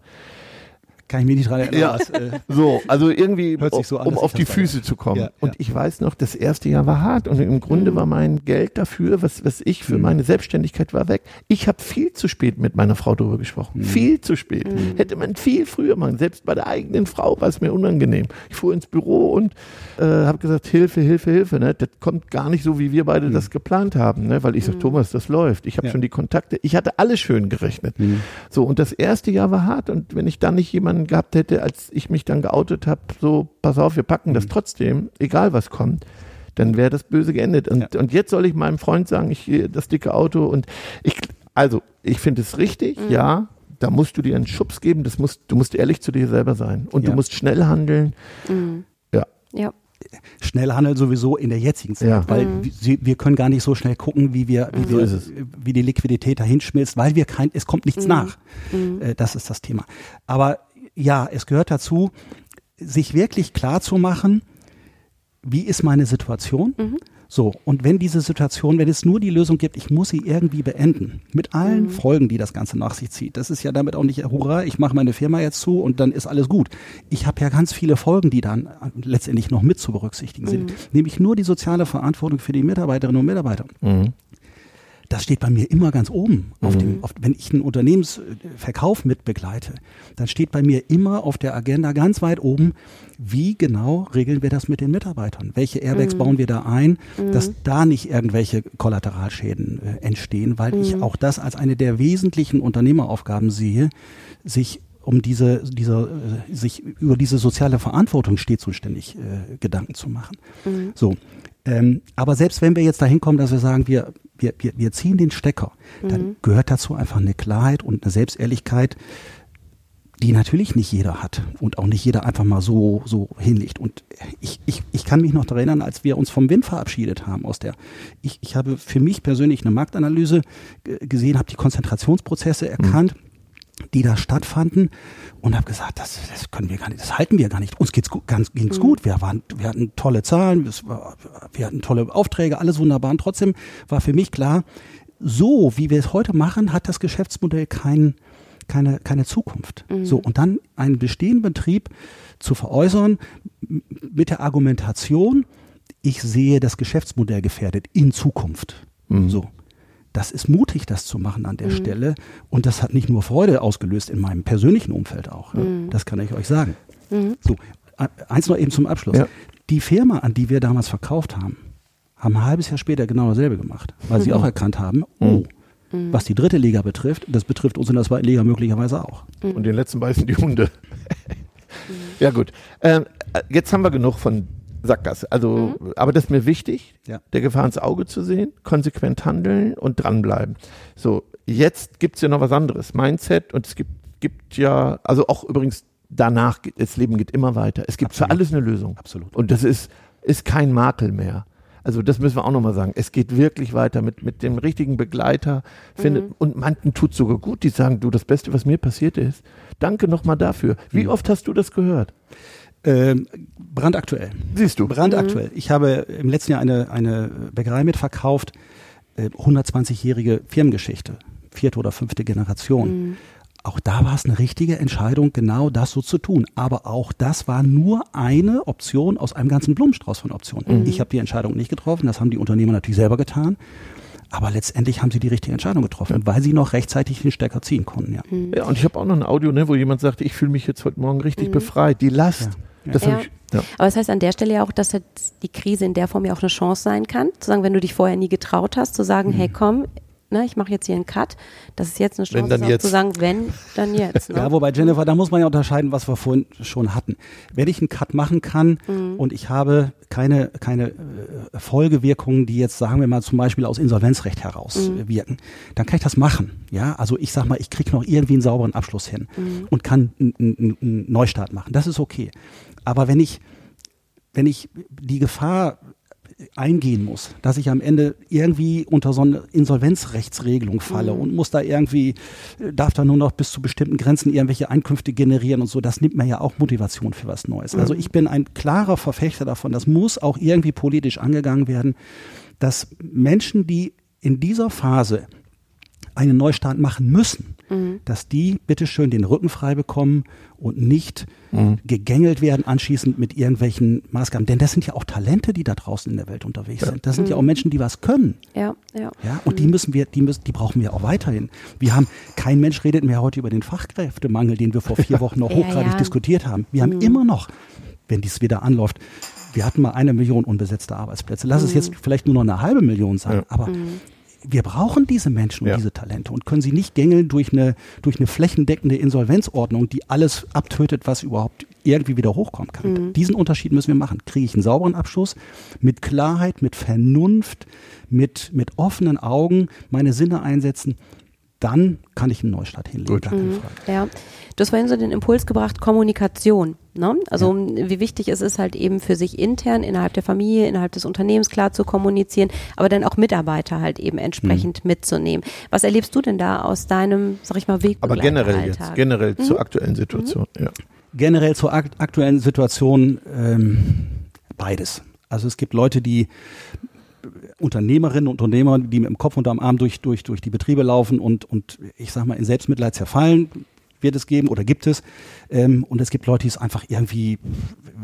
Kann ich mich nicht dran erinnern. Ja. was, äh, So, also irgendwie, so an, um auf die Füße zu kommen. Ja, und ja. ich weiß noch, das erste Jahr war hart und im Grunde war mein Geld dafür, was, was ich für meine Selbstständigkeit war, weg. Ich habe viel zu spät mit meiner Frau darüber gesprochen. Viel zu spät. Hätte man viel früher machen. Selbst bei der eigenen Frau war es mir unangenehm. Ich fuhr ins Büro und äh, habe gesagt, Hilfe, Hilfe, Hilfe. Ne? Das kommt gar nicht so, wie wir beide das geplant haben. Ne? Weil ich sag, Thomas, das läuft. Ich habe schon die Kontakte. Ich hatte alles schön gerechnet. So, und das erste Jahr war hart. Und wenn ich dann nicht jemanden gehabt hätte, als ich mich dann geoutet habe, so, pass auf, wir packen das trotzdem, egal was kommt, dann wäre das böse geendet. Und, und jetzt soll ich meinem Freund sagen, ich das dicke Auto und ich, also, ich finde es richtig, ja. Da musst du dir einen Schubs geben, das musst, du musst ehrlich zu dir selber sein. Und Ja. du musst schnell handeln. Ja. Ja. schnell handeln sowieso in der jetzigen Zeit, Ja. weil wir, wir können gar nicht so schnell gucken, wie wir, wie, So wir wie die Liquidität dahin schmilzt, weil wir kein, es kommt nichts nach. Äh, Das ist das Thema. Aber ja, es gehört dazu, sich wirklich klar zu machen, wie ist meine Situation? So, und wenn diese Situation, wenn es nur die Lösung gibt, ich muss sie irgendwie beenden, mit allen Folgen, die das Ganze nach sich zieht. Das ist ja damit auch nicht, hurra, ich mache meine Firma jetzt zu und dann ist alles gut. Ich habe ja ganz viele Folgen, die dann letztendlich noch mit zu berücksichtigen sind. Nämlich nur die soziale Verantwortung für die Mitarbeiterinnen und Mitarbeiter. Das steht bei mir immer ganz oben. Auf dem, auf, wenn ich einen Unternehmensverkauf mit begleite, dann steht bei mir immer auf der Agenda ganz weit oben, wie genau regeln wir das mit den Mitarbeitern? Welche Airbags bauen wir da ein, dass da nicht irgendwelche Kollateralschäden äh, entstehen, weil ich auch das als eine der wesentlichen Unternehmeraufgaben sehe, sich um diese, dieser, äh, sich über diese soziale Verantwortung stets und ständig äh, Gedanken zu machen. So. Ähm, aber selbst wenn wir jetzt dahin kommen, dass wir sagen, wir, wir, wir, wir ziehen den Stecker, dann gehört dazu einfach eine Klarheit und eine Selbstehrlichkeit, die natürlich nicht jeder hat und auch nicht jeder einfach mal so, so hinlegt. Und ich, ich, ich kann mich noch daran erinnern, als wir uns vom Wind verabschiedet haben aus der, ich, ich habe für mich persönlich eine Marktanalyse g- gesehen, habe die Konzentrationsprozesse erkannt, die da stattfanden und habe gesagt, das, das können wir gar nicht, das halten wir gar nicht. Uns geht's gut, ganz, ging's gut, wir waren, wir hatten tolle Zahlen, war, wir hatten tolle Aufträge, alles wunderbar. Und trotzdem war für mich klar, so wie wir es heute machen, hat das Geschäftsmodell kein, keine, keine Zukunft. So, und dann einen bestehenden Betrieb zu veräußern mit der Argumentation, ich sehe das Geschäftsmodell gefährdet in Zukunft. So. Das ist mutig, das zu machen an der Stelle. Und das hat nicht nur Freude ausgelöst in meinem persönlichen Umfeld auch. Ne? Das kann ich euch sagen. So, e- eins noch eben zum Abschluss. Ja. Die Firma, an die wir damals verkauft haben, haben ein halbes Jahr später genau dasselbe gemacht, weil sie auch erkannt haben, oh, was die dritte Liga betrifft, das betrifft uns in der zweiten Liga möglicherweise auch. Und den letzten beißen die Hunde. ja, gut. Ähm, äh, jetzt haben wir genug von Sackgasse. Also, aber das ist mir wichtig, Ja. der Gefahr ins Auge zu sehen, konsequent handeln und dranbleiben. So, jetzt gibt's ja noch was anderes. Mindset und es gibt, gibt ja, also auch übrigens danach, geht- das Leben geht immer weiter. Es gibt für Absolut. alles eine Lösung. Absolut. Und das ist, ist kein Makel mehr. Also das müssen wir auch nochmal sagen. Es geht wirklich weiter mit, mit dem richtigen Begleiter. Findet, Und manchen tut sogar gut, die sagen, du, das Beste, was mir passiert ist. Danke nochmal dafür. Wie oft hast du das gehört? Ähm, brandaktuell. Siehst du. Brandaktuell. Ich habe im letzten Jahr eine, eine Bäckerei mitverkauft, äh, 120-jährige Firmengeschichte, vierte oder fünfte Generation. Auch da war es eine richtige Entscheidung, genau das so zu tun. Aber auch das war nur eine Option aus einem ganzen Blumenstrauß von Optionen. Ich habe die Entscheidung nicht getroffen, das haben die Unternehmer natürlich selber getan. Aber letztendlich haben sie die richtige Entscheidung getroffen, weil sie noch rechtzeitig den Stecker ziehen konnten. Ja. Ja, und ich habe auch noch ein Audio, ne, wo jemand sagt, ich fühle mich jetzt heute Morgen richtig befreit. Die Last. Ja. Das Ja. ich, ja. Aber das heißt an der Stelle ja auch, dass jetzt die Krise in der Form ja auch eine Chance sein kann, zu sagen, wenn du dich vorher nie getraut hast, zu sagen, hey komm, ne, ich mache jetzt hier einen Cut, das ist jetzt eine Wenn, Chance, dann auch jetzt. zu sagen, wenn, dann jetzt. Ne? Ja, wobei Jennifer, da muss man ja unterscheiden, was wir vorhin schon hatten. Wenn ich einen Cut machen kann und ich habe keine, keine äh, Folgewirkungen, die jetzt, sagen wir mal, zum Beispiel aus Insolvenzrecht heraus äh, wirken, dann kann ich das machen. Ja, also ich sag mal, ich kriege noch irgendwie einen sauberen Abschluss hin und kann einen Neustart machen. Das ist okay. Aber wenn ich, wenn ich die Gefahr eingehen muss, dass ich am Ende irgendwie unter so eine Insolvenzrechtsregelung falle und muss da irgendwie, darf da nur noch bis zu bestimmten Grenzen irgendwelche Einkünfte generieren und so, das nimmt mir ja auch Motivation für was Neues. Also ich bin ein klarer Verfechter davon, das muss auch irgendwie politisch angegangen werden, dass Menschen, die in dieser Phase einen Neustart machen müssen, dass die bitteschön den Rücken frei bekommen und nicht gegängelt werden anschließend mit irgendwelchen Maßgaben. Denn das sind ja auch Talente, die da draußen in der Welt unterwegs sind. Das sind ja auch Menschen, die was können. Ja, ja. Ja, und die müssen wir, die müssen, die brauchen wir auch weiterhin. Wir haben, kein Mensch redet mehr heute über den Fachkräftemangel, den wir vor vier Wochen noch <laughs> Ja, hochgradig ja. diskutiert haben. Wir haben immer noch, wenn dies wieder anläuft, wir hatten mal eine Million unbesetzte Arbeitsplätze. Lass es jetzt vielleicht nur noch eine halbe Million sein, aber wir brauchen diese Menschen und Ja. diese Talente und können sie nicht gängeln durch eine, durch eine flächendeckende Insolvenzordnung, die alles abtötet, was überhaupt irgendwie wieder hochkommen kann. Diesen Unterschied müssen wir machen. Kriege ich einen sauberen Abschluss mit Klarheit, mit Vernunft, mit, mit offenen Augen meine Sinne einsetzen, dann kann ich einen Neustart hinlegen. Gut. Gar keine Frage. Ja, du hast vorhin so den Impuls gebracht, Kommunikation. Ne? Also wie wichtig es ist halt eben für sich intern, innerhalb der Familie, innerhalb des Unternehmens klar zu kommunizieren, aber dann auch Mitarbeiter halt eben entsprechend Mhm. mitzunehmen. Was erlebst du denn da aus deinem, sag ich mal, Weg? Aber generell jetzt, generell Mhm. zur aktuellen Situation. Ja. generell zur akt aktuellen Situation ähm, beides. Also es gibt Leute, die Unternehmerinnen und Unternehmer, die mit dem Kopf unterm Arm durch, durch, durch die Betriebe laufen und, und ich sag mal in Selbstmitleid zerfallen, wird es geben oder gibt es. Ähm, und es gibt Leute, die es einfach irgendwie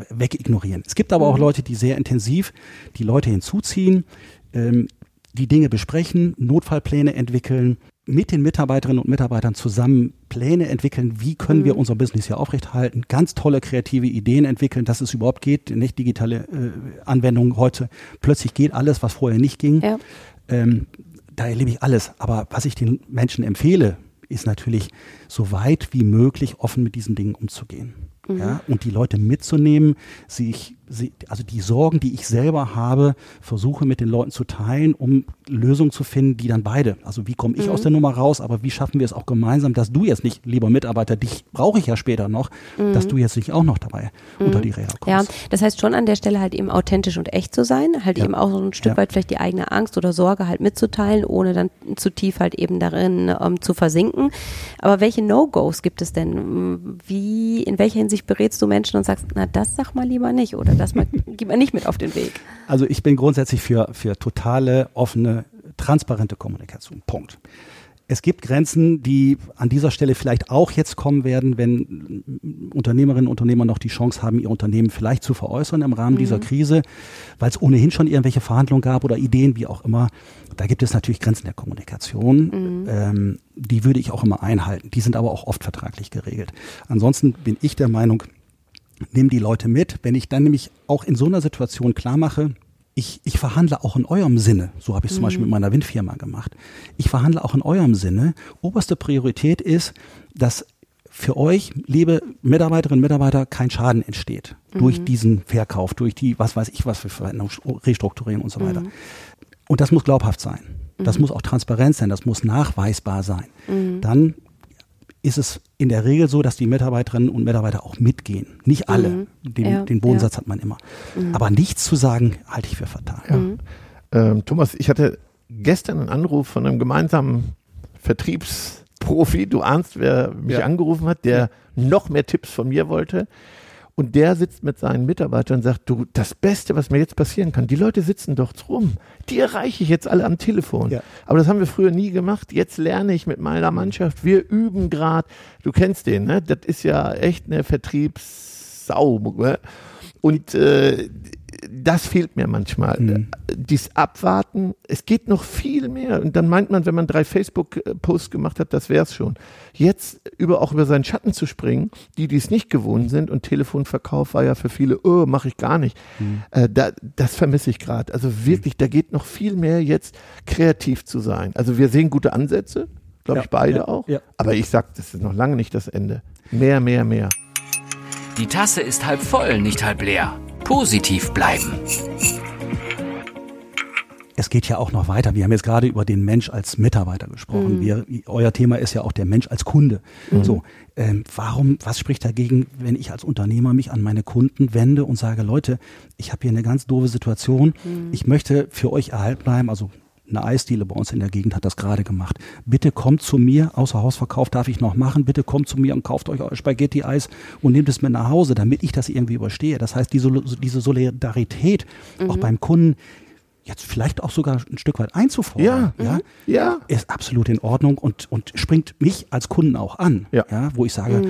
wegignorieren. Es gibt aber auch Leute, die sehr intensiv die Leute hinzuziehen, ähm, die Dinge besprechen, Notfallpläne entwickeln, mit den Mitarbeiterinnen und Mitarbeitern zusammen Pläne entwickeln, wie können wir unser Business hier aufrechterhalten, ganz tolle kreative Ideen entwickeln, dass es überhaupt geht, nicht digitale äh, Anwendungen heute. Plötzlich geht alles, was vorher nicht ging. Ja. Ähm, da erlebe ich alles. Aber was ich den Menschen empfehle, ist natürlich, so weit wie möglich offen mit diesen Dingen umzugehen. Ja, und die Leute mitzunehmen, sich, also die Sorgen, die ich selber habe, versuche mit den Leuten zu teilen, um Lösungen zu finden, die dann beide, also wie komme ich aus der Nummer raus, aber wie schaffen wir es auch gemeinsam, dass du jetzt nicht, lieber Mitarbeiter, dich brauche ich ja später noch, dass du jetzt nicht auch noch dabei unter die Räder Ja, kommst. das heißt schon an der Stelle halt eben authentisch und echt zu sein, halt Ja. eben auch so ein Stück Ja. weit vielleicht die eigene Angst oder Sorge halt mitzuteilen, ohne dann zu tief halt eben darin ähm, zu versinken. Aber welche No-Gos gibt es denn? Wie, in welcher Hinsicht berätst du Menschen und sagst, na das sag mal lieber nicht oder das mal, gib mal nicht mit auf den Weg? Also ich bin grundsätzlich für, für totale, offene, transparente Kommunikation. Punkt. Es gibt Grenzen, die an dieser Stelle vielleicht auch jetzt kommen werden, wenn Unternehmerinnen und Unternehmer noch die Chance haben, ihr Unternehmen vielleicht zu veräußern im Rahmen dieser Krise, weil es ohnehin schon irgendwelche Verhandlungen gab oder Ideen, wie auch immer. Da gibt es natürlich Grenzen der Kommunikation. Ähm, die würde ich auch immer einhalten. Die sind aber auch oft vertraglich geregelt. Ansonsten bin ich der Meinung, nimm die Leute mit. Wenn ich dann nämlich auch in so einer Situation klar mache, ich, ich verhandle auch in eurem Sinne, so habe ich es zum Beispiel mit meiner Windfirma gemacht. Ich verhandle auch in eurem Sinne. Oberste Priorität ist, dass für euch, liebe Mitarbeiterinnen und Mitarbeiter, kein Schaden entsteht durch diesen Verkauf, durch die, was weiß ich, was für Veränderungen, Restrukturieren und so weiter. Und das muss glaubhaft sein. Das muss auch transparent sein, das muss nachweisbar sein. Dann ist es in der Regel so, dass die Mitarbeiterinnen und Mitarbeiter auch mitgehen. Nicht alle. Den, Ja, den Bodensatz hat man immer. Aber nichts zu sagen, halte ich für fatal. Ähm, Thomas, ich hatte gestern einen Anruf von einem gemeinsamen Vertriebsprofi. Du ahnst, wer mich Ja. angerufen hat, der noch mehr Tipps von mir wollte. Und der sitzt mit seinen Mitarbeitern und sagt, du, das Beste, was mir jetzt passieren kann, die Leute sitzen doch rum. Die erreiche ich jetzt alle am Telefon. Ja. Aber das haben wir früher nie gemacht. Jetzt lerne ich mit meiner Mannschaft. Wir üben gerade. Du kennst den, ne? Das ist ja echt eine Vertriebssau. Ne? Und äh, das fehlt mir manchmal. Mhm. Dies Abwarten, es geht noch viel mehr. Und dann meint man, wenn man drei Facebook-Posts gemacht hat, das wär's schon. Jetzt über auch über seinen Schatten zu springen, die dies nicht gewohnt sind und Telefonverkauf war ja für viele, oh, mache ich gar nicht. Äh, da, das vermisse ich gerade. Also wirklich, da geht noch viel mehr jetzt kreativ zu sein. Also wir sehen gute Ansätze, glaube Ja, ich beide ja, auch. ja. Aber ich sag, das ist noch lange nicht das Ende. Mehr, mehr, mehr. Die Tasse ist halb voll, nicht halb leer. Positiv bleiben. Es geht ja auch noch weiter. Wir haben jetzt gerade über den Mensch als Mitarbeiter gesprochen. Wir, euer Thema ist ja auch der Mensch als Kunde. So, ähm, warum, was spricht dagegen, wenn ich als Unternehmer mich an meine Kunden wende und sage, Leute, ich habe hier eine ganz doofe Situation. Ich möchte für euch erhalten bleiben. Also eine Eisdiele bei uns in der Gegend hat das gerade gemacht. Bitte kommt zu mir, außer Hausverkauf darf ich noch machen, bitte kommt zu mir und kauft euch euer Spaghetti-Eis und nehmt es mit nach Hause, damit ich das irgendwie überstehe. Das heißt, diese, diese Solidarität auch beim Kunden jetzt vielleicht auch sogar ein Stück weit einzufordern, Ja, ja, Ja. ist absolut in Ordnung und, und springt mich als Kunden auch an, Ja. wo ich sage,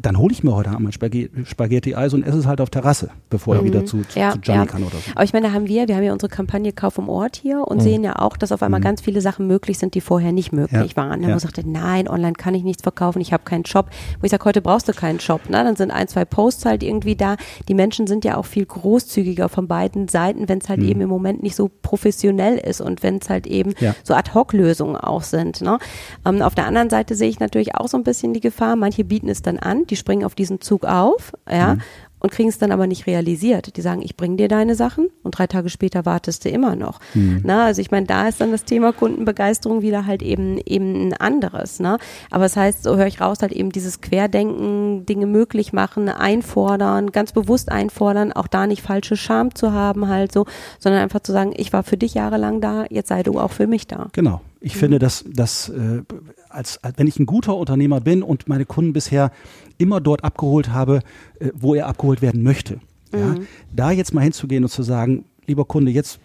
dann hole ich mir heute Abend mein Spaghetti- Spaghetti-Eis und esse es halt auf Terrasse, bevor ich wieder zu, zu, Ja, zu Gianni ja. kann oder so. Aber ich meine, da haben wir, wir haben ja unsere Kampagne Kauf im Ort hier und sehen ja auch, dass auf einmal ganz viele Sachen möglich sind, die vorher nicht möglich Ja, waren. Ne? ja. Man sagte, nein, online kann ich nichts verkaufen, ich habe keinen Shop. Wo ich sage, heute brauchst du keinen Shop. Ne? Dann sind ein, zwei Posts halt irgendwie da. Die Menschen sind ja auch viel großzügiger von beiden Seiten, wenn es halt eben im Moment nicht so professionell ist und wenn es halt eben Ja. so Ad-Hoc-Lösungen auch sind. Ne? Ähm, auf der anderen Seite sehe ich natürlich auch so ein bisschen die Gefahr, manche bieten es dann an, die springen auf diesen Zug auf, ja, und kriegen es dann aber nicht realisiert. Die sagen, ich bringe dir deine Sachen und drei Tage später wartest du immer noch. Na, also ich meine, da ist dann das Thema Kundenbegeisterung wieder halt eben eben ein anderes. Ne? Aber es heißt, so höre ich raus, halt eben dieses Querdenken, Dinge möglich machen, einfordern, ganz bewusst einfordern, auch da nicht falsche Scham zu haben halt so, sondern einfach zu sagen, ich war für dich jahrelang da, jetzt sei du auch für mich da. Genau. Ich finde, dass, dass äh, als, als wenn ich ein guter Unternehmer bin und meine Kunden bisher immer dort abgeholt habe, äh, wo er abgeholt werden möchte, ja, da jetzt mal hinzugehen und zu sagen, lieber Kunde, jetzt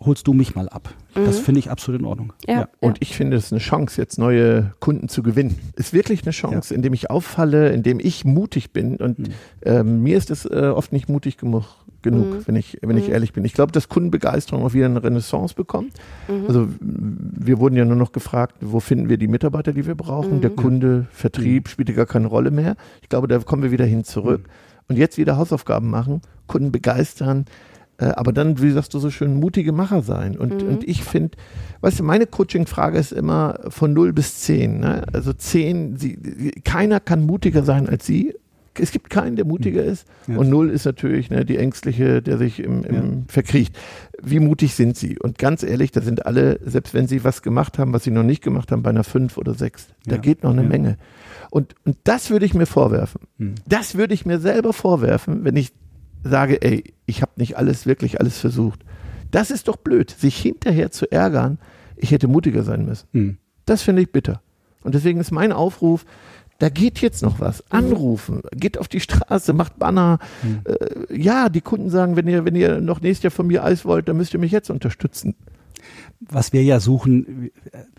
holst du mich mal ab. Das finde ich absolut in Ordnung. Ja. Und ich finde es eine Chance, jetzt neue Kunden zu gewinnen. Ist wirklich eine Chance, indem ich auffalle, indem ich mutig bin. Und ähm, mir ist es äh, oft nicht mutig genug, genug wenn ich, wenn ich ehrlich bin. Ich glaube, dass Kundenbegeisterung auch wieder eine Renaissance bekommt. Also m, wir wurden ja nur noch gefragt, wo finden wir die Mitarbeiter, die wir brauchen. Der Kunde, Vertrieb spielte gar keine Rolle mehr. Ich glaube, da kommen wir wieder hin zurück. Und jetzt wieder Hausaufgaben machen, Kunden begeistern, äh, aber dann, wie sagst du so schön, mutige Macher sein. Und, und ich finde, weißt du, meine Coaching-Frage ist immer von 0 bis 10. Ne? Also 10, sie, keiner kann mutiger sein als sie. Es gibt keinen, der mutiger ist. Ja. Und 0 ist natürlich ne, die Ängstliche, der sich im, im Ja. verkriecht. Wie mutig sind sie? Und ganz ehrlich, da sind alle, selbst wenn sie was gemacht haben, was sie noch nicht gemacht haben, bei einer 5 oder 6. Da Ja. geht noch eine. Menge. Und, und das würde ich mir vorwerfen. Hm. Das würde ich mir selber vorwerfen, wenn ich sage, ey, ich habe nicht alles, wirklich alles versucht. Das ist doch blöd, sich hinterher zu ärgern, ich hätte mutiger sein müssen. Hm. Das finde ich bitter. Und deswegen ist mein Aufruf, da geht jetzt noch was. Anrufen, geht auf die Straße, macht Banner. Äh, ja, die Kunden sagen, wenn ihr, wenn ihr noch nächstes Jahr von mir Eis wollt, dann müsst ihr mich jetzt unterstützen. Was wir ja suchen,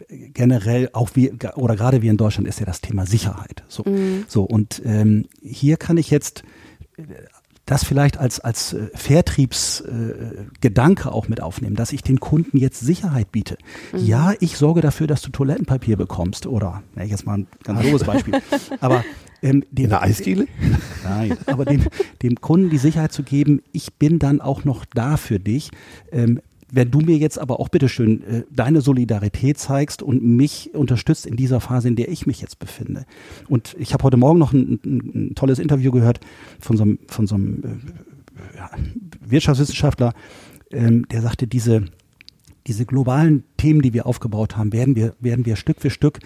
äh, generell auch wir, oder gerade wir in Deutschland, ist ja das Thema Sicherheit. So, so und ähm, hier kann ich jetzt das vielleicht als, als äh, Vertriebsgedanke äh, Gedanke auch mit aufnehmen, dass ich den Kunden jetzt Sicherheit biete. Ja, ich sorge dafür, dass du Toilettenpapier bekommst oder, na, jetzt mal ein ganz doofes Beispiel, <laughs> aber ähm, den, In der Eisdiele? <laughs> Nein, aber dem, dem Kunden die Sicherheit zu geben, ich bin dann auch noch da für dich. Ähm, wenn du mir jetzt aber auch bitteschön äh, deine Solidarität zeigst und mich unterstützt in dieser Phase, in der ich mich jetzt befinde. Und ich habe heute Morgen noch ein, ein, ein tolles Interview gehört von so einem, von so einem äh, ja, Wirtschaftswissenschaftler, ähm, der sagte, diese, diese globalen Themen, die wir aufgebaut haben, werden wir, werden wir Stück für Stück,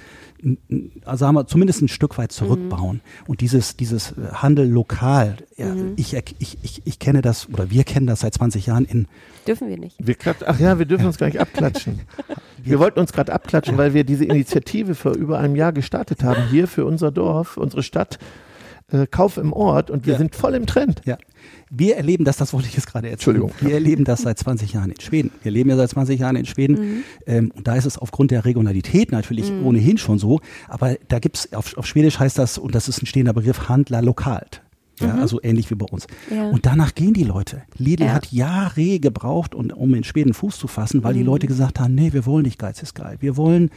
also sagen wir, zumindest ein Stück weit zurückbauen. Und dieses, dieses äh, Handel lokal, ja, ich, erk- ich, ich, ich kenne das, oder wir kennen das seit 20 Jahren in, Dürfen wir nicht. Wir klatsch, ach ja, wir dürfen uns gar nicht abklatschen. <laughs> Wir wollten uns gerade abklatschen, weil wir diese Initiative vor über einem Jahr gestartet haben, hier für unser Dorf, unsere Stadt. Äh, Kauf im Ort und wir Ja. sind voll im Trend. Ja. Wir erleben das, das wollte ich jetzt gerade erzählen. Entschuldigung. Wir erleben das seit 20 Jahren in Schweden. Wir leben ja seit 20 Jahren in Schweden. Ähm, und da ist es aufgrund der Regionalität natürlich ohnehin schon so. Aber da gibt's auf, auf Schwedisch heißt das, und das ist ein stehender Begriff, Handler lokalt. Ja, also ähnlich wie bei uns. Ja. Und danach gehen die Leute. Lidl Ja. hat Jahre gebraucht, und, um in Schweden Fuß zu fassen, weil die Leute gesagt haben, nee, wir wollen nicht Geiz ist geil. Wir wollen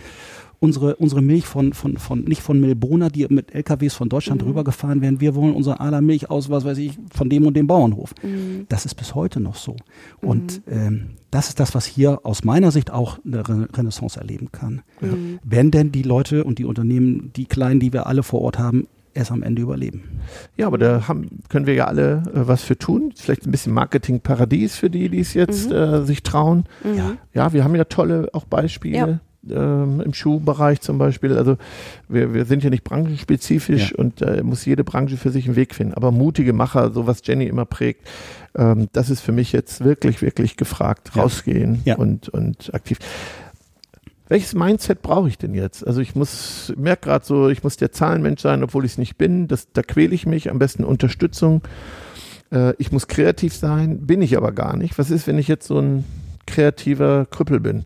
unsere, unsere Milch von, von, von, nicht von Milbona, die mit LKWs von Deutschland rübergefahren werden. Wir wollen unsere Ala Milch aus, was weiß ich, von dem und dem Bauernhof. Das ist bis heute noch so. Und ähm, das ist das, was hier aus meiner Sicht auch eine Re Renaissance erleben kann. Wenn denn die Leute und die Unternehmen, die kleinen, die wir alle vor Ort haben, es am Ende überleben. Ja, aber da haben, können wir ja alle äh, was für tun. Vielleicht ein bisschen Marketingparadies für die, die es jetzt äh, sich trauen. Ja. Ja, wir haben ja tolle auch Beispiele. Ähm, Im Schuhbereich zum Beispiel. Also wir, wir sind ja nicht branchenspezifisch Ja. und da muss jede Branche für sich einen Weg finden. Aber mutige Macher, so was Jenny immer prägt, ähm, das ist für mich jetzt wirklich, wirklich gefragt. Ja. Rausgehen Ja. und, und aktiv. Welches Mindset brauche ich denn jetzt? Also ich muss, merke gerade so, ich muss der Zahlenmensch sein, obwohl ich es nicht bin. Das, da quäle ich mich. Am besten Unterstützung. Äh, ich muss kreativ sein, bin ich aber gar nicht. Was ist, wenn ich jetzt so ein kreativer Krüppel bin?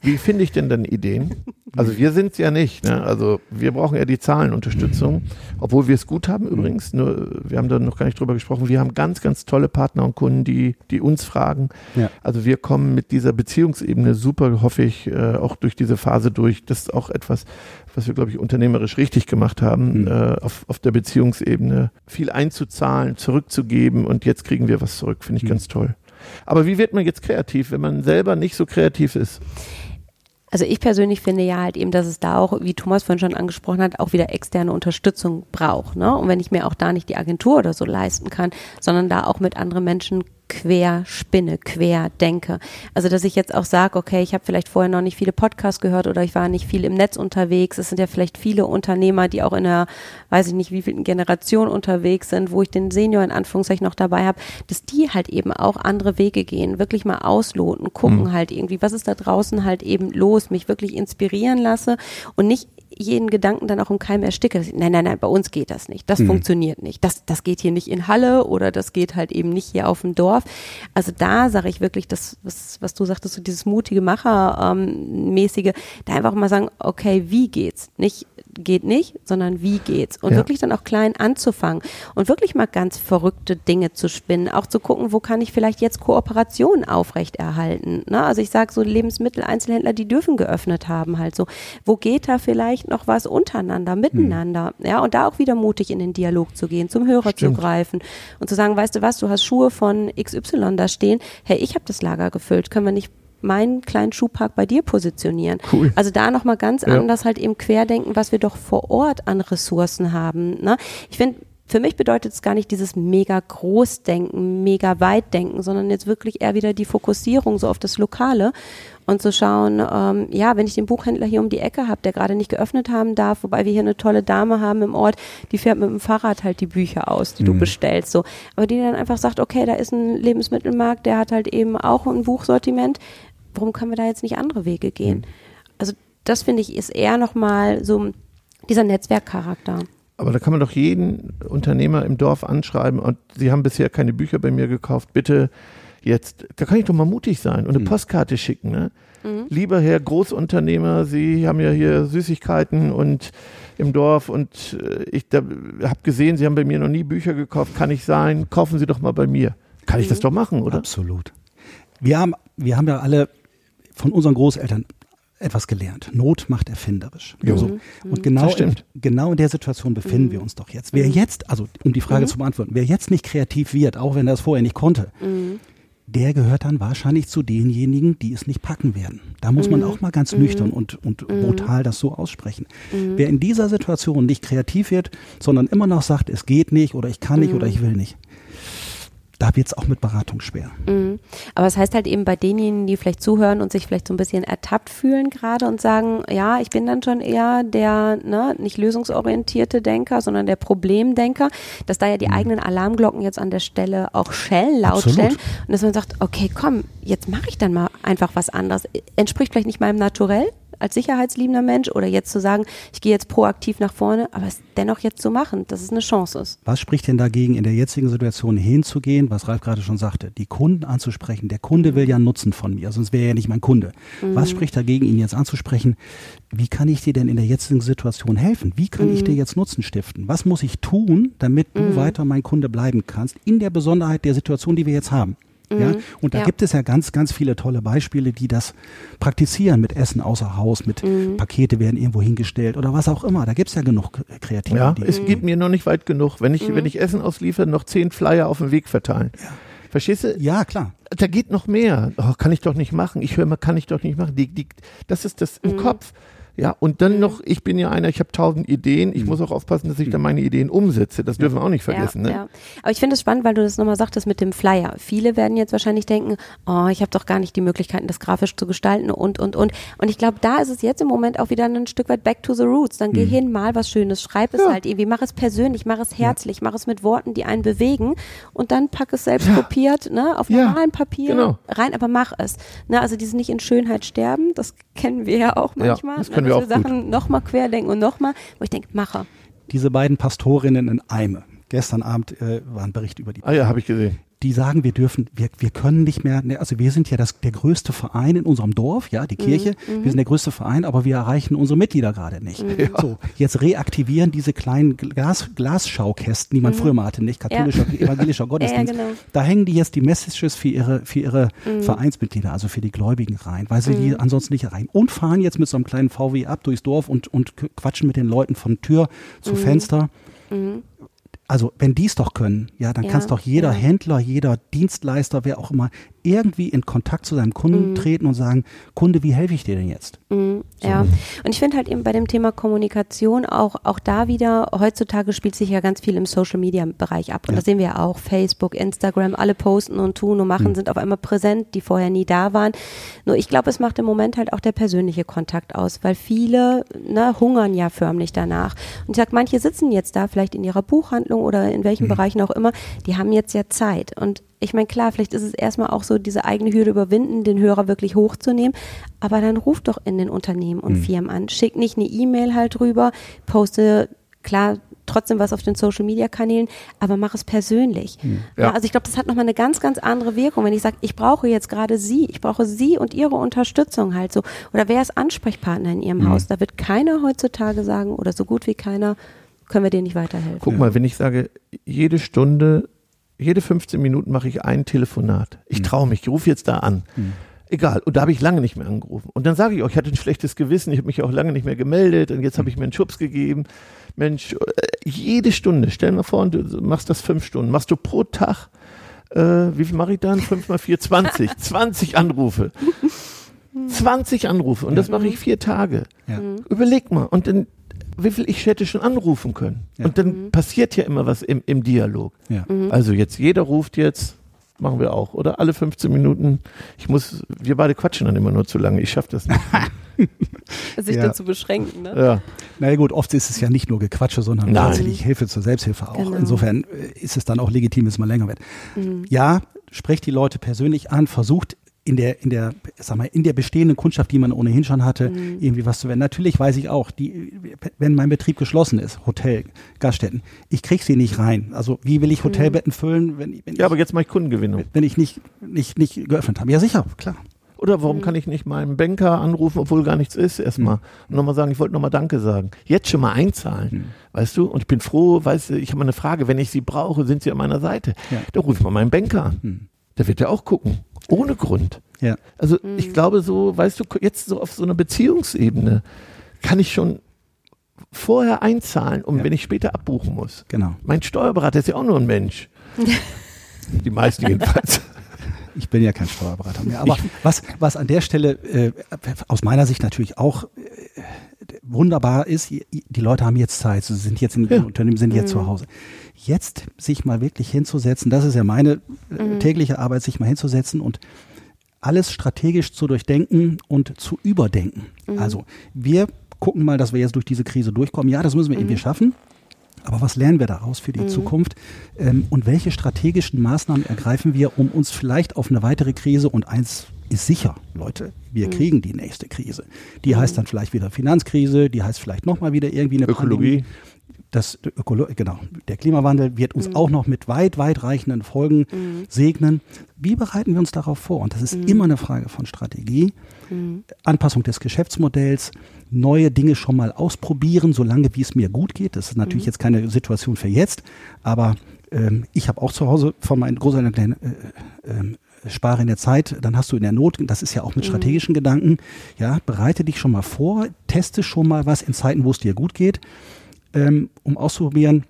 Wie finde ich denn dann Ideen? Also wir sind es ja nicht. Ne? Also wir brauchen ja die Zahlenunterstützung, obwohl wir es gut haben übrigens. Nur wir haben da noch gar nicht drüber gesprochen. Wir haben ganz, ganz tolle Partner und Kunden, die, die uns fragen. Ja. Also wir kommen mit dieser Beziehungsebene super, hoffe ich, äh, auch durch diese Phase durch. Das ist auch etwas, was wir, glaube ich, unternehmerisch richtig gemacht haben, Mhm. äh, auf, auf der Beziehungsebene viel einzuzahlen, zurückzugeben und jetzt kriegen wir was zurück. Finde ich Mhm. ganz toll. Aber wie wird man jetzt kreativ, wenn man selber nicht so kreativ ist? Also ich persönlich finde ja halt eben, dass es da auch, wie Thomas vorhin schon angesprochen hat, auch wieder externe Unterstützung braucht. Ne? Und wenn ich mir auch da nicht die Agentur oder so leisten kann, sondern da auch mit anderen Menschen quer spinne, quer denke. Also dass ich jetzt auch sage, okay, ich habe vielleicht vorher noch nicht viele Podcasts gehört oder ich war nicht viel im Netz unterwegs. Es sind ja vielleicht viele Unternehmer, die auch in einer, weiß ich nicht, wie vielen Generation unterwegs sind, wo ich den Senior in Anführungszeichen noch dabei habe, dass die halt eben auch andere Wege gehen, wirklich mal ausloten, gucken halt irgendwie, was ist da draußen halt eben los, mich wirklich inspirieren lasse und nicht jeden Gedanken dann auch im Keim ersticke. Nein, nein, nein, bei uns geht das nicht. Das funktioniert nicht. Das, das geht hier nicht in Halle oder das geht halt eben nicht hier auf dem Dorf. Also da sage ich wirklich, das, was, was du sagtest, so dieses mutige Macher-mäßige, da einfach mal sagen, okay, wie geht's? Nicht geht nicht, sondern wie geht's? Und Ja. wirklich dann auch klein anzufangen und wirklich mal ganz verrückte Dinge zu spinnen, auch zu gucken, wo kann ich vielleicht jetzt Kooperationen aufrechterhalten. Ne? Also ich sage so Lebensmitteleinzelhändler, die dürfen geöffnet haben halt so. Wo geht da vielleicht noch was untereinander, miteinander? Ja, und da auch wieder mutig in den Dialog zu gehen, zum Hörer Stimmt. zu greifen und zu sagen, weißt du was, du hast Schuhe von XY da stehen, hey, ich habe das Lager gefüllt, können wir nicht meinen kleinen Schuhpark bei dir positionieren. Cool. Also da nochmal ganz Ja. anders halt eben querdenken, was wir doch vor Ort an Ressourcen haben. Ne? Ich finde, für mich bedeutet es gar nicht dieses mega Großdenken, mega Weitdenken, sondern jetzt wirklich eher wieder die Fokussierung so auf das Lokale und zu schauen, ähm, ja, wenn ich den Buchhändler hier um die Ecke habe, der gerade nicht geöffnet haben darf, wobei wir hier eine tolle Dame haben im Ort, die fährt mit dem Fahrrad halt die Bücher aus, die du bestellst, so. Aber die dann einfach sagt, okay, da ist ein Lebensmittelmarkt, der hat halt eben auch ein Buchsortiment. Warum können wir da jetzt nicht andere Wege gehen? Also das finde ich ist eher nochmal so dieser Netzwerkcharakter. Aber da kann man doch jeden Unternehmer im Dorf anschreiben und Sie haben bisher keine Bücher bei mir gekauft, bitte jetzt, da kann ich doch mal mutig sein und eine Postkarte schicken. Ne? Lieber Herr Großunternehmer, Sie haben ja hier Süßigkeiten und im Dorf und äh, ich habe gesehen, Sie haben bei mir noch nie Bücher gekauft, kann ich sein, kaufen Sie doch mal bei mir. Kann ich das doch machen, oder? Absolut. Wir haben, wir haben ja alle von unseren Großeltern etwas gelernt. Not macht erfinderisch. Jo. So. Und genau, Das in, genau in der Situation befinden wir uns doch jetzt. Wer jetzt, also um die Frage zu beantworten, wer jetzt nicht kreativ wird, auch wenn er es vorher nicht konnte, der gehört dann wahrscheinlich zu denjenigen, die es nicht packen werden. Da muss man auch mal ganz nüchtern und, und brutal das so aussprechen. Wer in dieser Situation nicht kreativ wird, sondern immer noch sagt, es geht nicht oder ich kann nicht oder ich will nicht, da wird es auch mit Beratung schwer. Mhm. Aber es heißt halt eben bei denjenigen, die vielleicht zuhören und sich vielleicht so ein bisschen ertappt fühlen gerade und sagen, ja, ich bin dann schon eher der ne, nicht lösungsorientierte Denker, sondern der Problemdenker, dass da ja die eigenen Alarmglocken jetzt an der Stelle auch schellen, laut Absolut. stellen und dass man sagt, okay, komm, jetzt mache ich dann mal einfach was anderes. Entspricht vielleicht nicht meinem Naturell, als sicherheitsliebender Mensch oder jetzt zu sagen, ich gehe jetzt proaktiv nach vorne, aber es dennoch jetzt zu machen, dass es eine Chance ist. Was spricht denn dagegen, in der jetzigen Situation hinzugehen, was Ralf gerade schon sagte, die Kunden anzusprechen? Der Kunde will ja einen Nutzen von mir, sonst wäre er ja nicht mein Kunde. Mhm. Was spricht dagegen, ihn jetzt anzusprechen? Wie kann ich dir denn in der jetzigen Situation helfen? Wie kann mhm. ich dir jetzt Nutzen stiften? Was muss ich tun, damit du mhm. weiter mein Kunde bleiben kannst, in der Besonderheit der Situation, die wir jetzt haben? Ja, mhm. und da ja. gibt es ja ganz, ganz viele tolle Beispiele, die das praktizieren mit Essen außer Haus, mit mhm. Pakete werden irgendwo hingestellt oder was auch immer. Da gibt es ja genug kreative Ja, Dinge. es gibt mir noch nicht weit genug. Wenn ich, mhm. wenn ich Essen ausliefere, noch zehn Flyer auf dem Weg verteilen. Ja. Verstehst du? Ja, klar. Da geht noch mehr. Oh, kann ich doch nicht machen. Ich höre mal, kann ich doch nicht machen. Die, die, das ist das im mhm. Kopf. Ja, und dann mhm. noch, ich bin ja einer, ich habe tausend Ideen, ich mhm. muss auch aufpassen, dass ich dann meine Ideen umsetze. Das dürfen wir auch nicht vergessen. Ja, ne? ja. Aber ich finde es spannend, weil du das nochmal sagtest mit dem Flyer. Viele werden jetzt wahrscheinlich denken, oh, ich habe doch gar nicht die Möglichkeiten, das grafisch zu gestalten und, und, und. Und ich glaube, da ist es jetzt im Moment auch wieder ein Stück weit back to the roots. Dann geh mhm. hin, mal was Schönes, schreib es ja. halt irgendwie, mach es persönlich, mach es herzlich, mach es mit Worten, die einen bewegen und dann pack es selbst kopiert, ne, auf normalem Papier genau. rein, aber mach es. Ne, also dieses nicht in Schönheit sterben, das kennen wir ja auch manchmal. Ja, das können ne, wir auch Sachen gut. nochmal querdenken und nochmal, wo ich denke, mache. Diese beiden Pastorinnen in Eime. Gestern Abend äh, war ein Bericht über die. Ah ja, habe ich gesehen die sagen, wir dürfen, wir, wir können nicht mehr, ne, also wir sind ja das, der größte Verein in unserem Dorf, ja, die mhm, Kirche, mhm. wir sind der größte Verein, aber wir erreichen unsere Mitglieder gerade nicht. Mhm. So, jetzt reaktivieren diese kleinen Glas, Glasschaukästen, die man mhm. früher mal hatte, nicht katholischer, <laughs> ja. evangelischer Gottesdienst. Ja, genau. Da hängen die jetzt die Messages für ihre, für ihre mhm. Vereinsmitglieder, also für die Gläubigen rein, weil sie die mhm. ansonsten nicht erreichen. Und fahren jetzt mit so einem kleinen VW ab durchs Dorf und, und quatschen mit den Leuten von Tür zu Fenster. Also wenn die es doch können, ja, dann ja, kann es doch jeder ja. Händler, jeder Dienstleister, wer auch immer, irgendwie in Kontakt zu seinem Kunden mhm. treten und sagen, Kunde, wie helfe ich dir denn jetzt? Mhm, so. Ja, und ich finde halt eben bei dem Thema Kommunikation auch, auch da wieder, heutzutage spielt sich ja ganz viel im Social Media Bereich ab. Und ja. das sehen wir ja auch, Facebook, Instagram, alle posten und tun und machen, mhm. sind auf einmal präsent, die vorher nie da waren. Nur ich glaube, es macht im Moment halt auch der persönliche Kontakt aus, weil viele ne, hungern ja förmlich danach. Und ich sage, manche sitzen jetzt da vielleicht in ihrer Buchhandlung oder in welchen mhm. Bereichen auch immer, die haben jetzt ja Zeit. Und ich meine, klar, vielleicht ist es erstmal auch so, diese eigene Hürde überwinden, den Hörer wirklich hochzunehmen, aber dann ruf doch in den Unternehmen und mhm. Firmen an. Schick nicht eine E-Mail halt rüber, poste, klar, trotzdem was auf den Social Media Kanälen, aber mach es persönlich. Mhm. Ja. Also ich glaube, das hat nochmal eine ganz, ganz andere Wirkung, wenn ich sage, ich brauche jetzt gerade Sie, ich brauche Sie und Ihre Unterstützung halt so. Oder wer ist Ansprechpartner in Ihrem mhm. Haus? Da wird keiner heutzutage sagen, oder so gut wie keiner, können wir dir nicht weiterhelfen. Guck mal, wenn ich sage, jede Stunde jede 15 Minuten mache ich ein Telefonat. Ich mhm. traue mich, ich rufe jetzt da an. Mhm. Egal. Und da habe ich lange nicht mehr angerufen. Und dann sage ich auch, ich hatte ein schlechtes Gewissen, ich habe mich auch lange nicht mehr gemeldet und jetzt habe ich mir einen Schubs gegeben. Mensch, äh, jede Stunde, stell dir mal vor, du machst das fünf Stunden. Machst du pro Tag, äh, wie viel mache ich dann? Fünf mal vier, 20. 20 <laughs> Anrufe. 20 Anrufe und das mache ich vier Tage. Ja. Überleg mal. Und dann wie viel ich hätte schon anrufen können. Ja. Und dann mhm. passiert ja immer was im, im Dialog. Ja. Mhm. Also jetzt, jeder ruft jetzt, machen wir auch, oder alle 15 Minuten. Ich muss, wir beide quatschen dann immer nur zu lange. Ich schaffe das nicht. <laughs> Sich ja. dazu beschränken, ne? Ja. Na ja, gut, oft ist es ja nicht nur Gequatsche, sondern Nein. tatsächlich Hilfe zur Selbsthilfe auch. Genau. Insofern äh, ist es dann auch legitim, dass man länger wird. Mhm. Ja, sprecht die Leute persönlich an, versucht in der, in der, sag mal, in der bestehenden Kundschaft, die man ohnehin schon hatte, mhm. irgendwie was zu werden. Natürlich weiß ich auch, die, wenn mein Betrieb geschlossen ist, Hotel, Gaststätten, ich kriege sie nicht rein. Also wie will ich mhm. Hotelbetten füllen, wenn, wenn Ja, ich, aber jetzt mache ich Kundengewinnung. Wenn ich nicht, nicht, nicht geöffnet habe. Ja, sicher, klar. Oder warum mhm. kann ich nicht meinen Banker anrufen, obwohl gar nichts ist, erstmal. Mhm. Und nochmal sagen, ich wollte nochmal Danke sagen. Jetzt schon mal einzahlen. Mhm. Weißt du? Und ich bin froh, weißt du, ich habe mal eine Frage, wenn ich sie brauche, sind sie an meiner Seite. Ja. Da rufe ich mal meinen Banker an. Mhm. Der wird ja auch gucken. Ohne Grund. Ja. Also mhm. ich glaube so, weißt du, jetzt so auf so einer Beziehungsebene kann ich schon vorher einzahlen, um ja. wenn ich später abbuchen muss. Genau. Mein Steuerberater ist ja auch nur ein Mensch. <laughs> Die meisten jedenfalls. Ich bin ja kein Steuerberater mehr. Aber was, was an der Stelle äh, aus meiner Sicht natürlich auch äh, wunderbar ist, die Leute haben jetzt Zeit, sie sind jetzt in ja. Unternehmen, sind jetzt mhm. zu Hause. Jetzt sich mal wirklich hinzusetzen, das ist ja meine äh, mhm. tägliche Arbeit, sich mal hinzusetzen und alles strategisch zu durchdenken und zu überdenken. Mhm. Also wir gucken mal, dass wir jetzt durch diese Krise durchkommen. Ja, das müssen wir mhm. irgendwie schaffen. Aber was lernen wir daraus für die mhm. Zukunft? Ähm, und welche strategischen Maßnahmen ergreifen wir, um uns vielleicht auf eine weitere Krise und eins ist sicher, Leute, wir mhm. kriegen die nächste Krise. Die mhm. heißt dann vielleicht wieder Finanzkrise, die heißt vielleicht nochmal wieder irgendwie eine Ökologie. Pandemie. Das Ökolo genau, der Klimawandel wird uns mhm. auch noch mit weit, weit reichenden Folgen mhm. segnen. Wie bereiten wir uns darauf vor? Und das ist mhm. immer eine Frage von Strategie, mhm. Anpassung des Geschäftsmodells, neue Dinge schon mal ausprobieren, solange wie es mir gut geht. Das ist natürlich jetzt keine Situation für jetzt, aber ähm, ich habe auch zu Hause von meinen Großeltern äh, äh, spare in der Zeit, dann hast du in der Not, das ist ja auch mit mhm. strategischen mhm. Gedanken, ja, bereite dich schon mal vor, teste schon mal was in Zeiten, wo es dir gut geht, ähm, um auszuprobieren,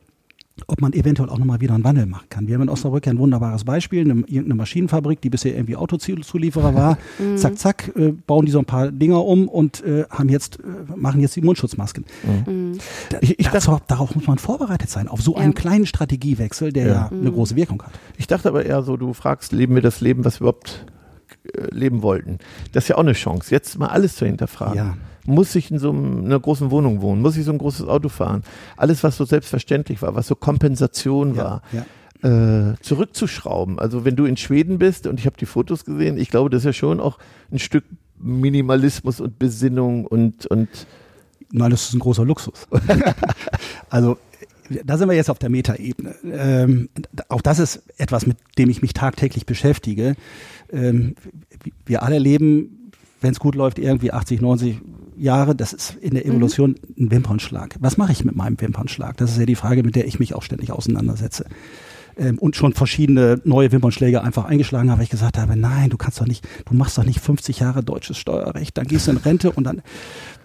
ob man eventuell auch nochmal wieder einen Wandel machen kann. Wir haben in Osnabrück ein wunderbares Beispiel, eine, irgendeine Maschinenfabrik, die bisher irgendwie Autozulieferer war. <laughs> Mhm. Zack, zack, äh, bauen die so ein paar Dinger um und äh, haben jetzt, äh, machen jetzt die Mundschutzmasken. Mhm. Da, ich, ich dachte, darauf muss man vorbereitet sein, auf so ja. einen kleinen Strategiewechsel, der ja, mhm. eine große Wirkung hat. Ich dachte aber eher so, du fragst, leben wir das Leben, was wir überhaupt leben wollten. Das ist ja auch eine Chance, jetzt mal alles zu hinterfragen. Ja. Muss ich in so einer großen Wohnung wohnen? Muss ich so ein großes Auto fahren? Alles, was so selbstverständlich war, was so Kompensation war. Ja, Äh, zurückzuschrauben. Also wenn du in Schweden bist und ich habe die Fotos gesehen, ich glaube, das ist ja schon auch ein Stück Minimalismus und Besinnung und und Nein, das ist ein großer Luxus. <laughs> also da sind wir jetzt auf der Metaebene. Ähm, auch das ist etwas, mit dem ich mich tagtäglich beschäftige. Ähm, wir alle leben, wenn es gut läuft, irgendwie 80, 90 Jahre, das ist in der Evolution mhm. ein Wimpernschlag. Was mache ich mit meinem Wimpernschlag? Das ist ja die Frage, mit der ich mich auch ständig auseinandersetze. Ähm, und schon verschiedene neue Wimpernschläge einfach eingeschlagen habe, weil ich gesagt habe, nein, du kannst doch nicht, du machst doch nicht 50 Jahre deutsches Steuerrecht, dann gehst du in Rente und dann,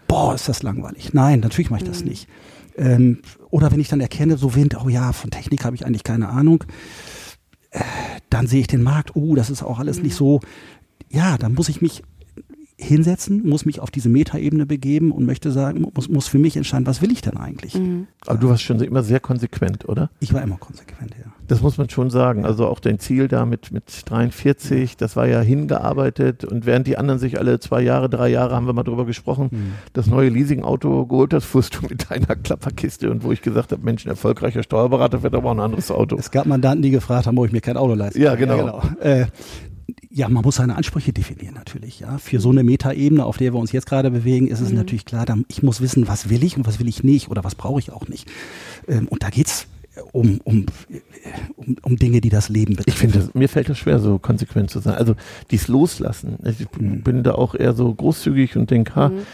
boah, ist das langweilig. Nein, natürlich mache ich das mhm. nicht. Ähm, oder wenn ich dann erkenne, so Wind, oh ja, von Technik habe ich eigentlich keine Ahnung, äh, dann sehe ich den Markt, oh, das ist auch alles mhm. nicht so, ja, dann muss ich mich hinsetzen, muss mich auf diese Metaebene begeben und möchte sagen, muss, muss für mich entscheiden, was will ich denn eigentlich? Mhm. Aber du warst schon immer sehr konsequent, oder? Ich war immer konsequent, ja. Das muss man schon sagen. Also auch dein Ziel da mit, mit 43, das war ja hingearbeitet und während die anderen sich alle zwei Jahre, drei Jahre, haben wir mal drüber gesprochen, mhm. das neue Leasing-Auto geholt hast, fuhrst du mit deiner Klapperkiste und wo ich gesagt habe, Mensch, ein erfolgreicher Steuerberater fährt aber auch ein anderes Auto. Es gab Mandanten, die gefragt haben, wo ich mir kein Auto leisten. Ja, genau. Ja, genau. Äh, ja, man muss seine Ansprüche definieren natürlich. Ja, für so eine Metaebene, auf der wir uns jetzt gerade bewegen, ist es mhm. natürlich klar, ich muss wissen, was will ich und was will ich nicht oder was brauche ich auch nicht. Ähm, und da geht's um, um, um, um Dinge, die das Leben betreffen. Ich finde, mir fällt es schwer, so konsequent zu sein. Also dies loslassen. Ich mhm. bin da auch eher so großzügig und denke, ha, mhm.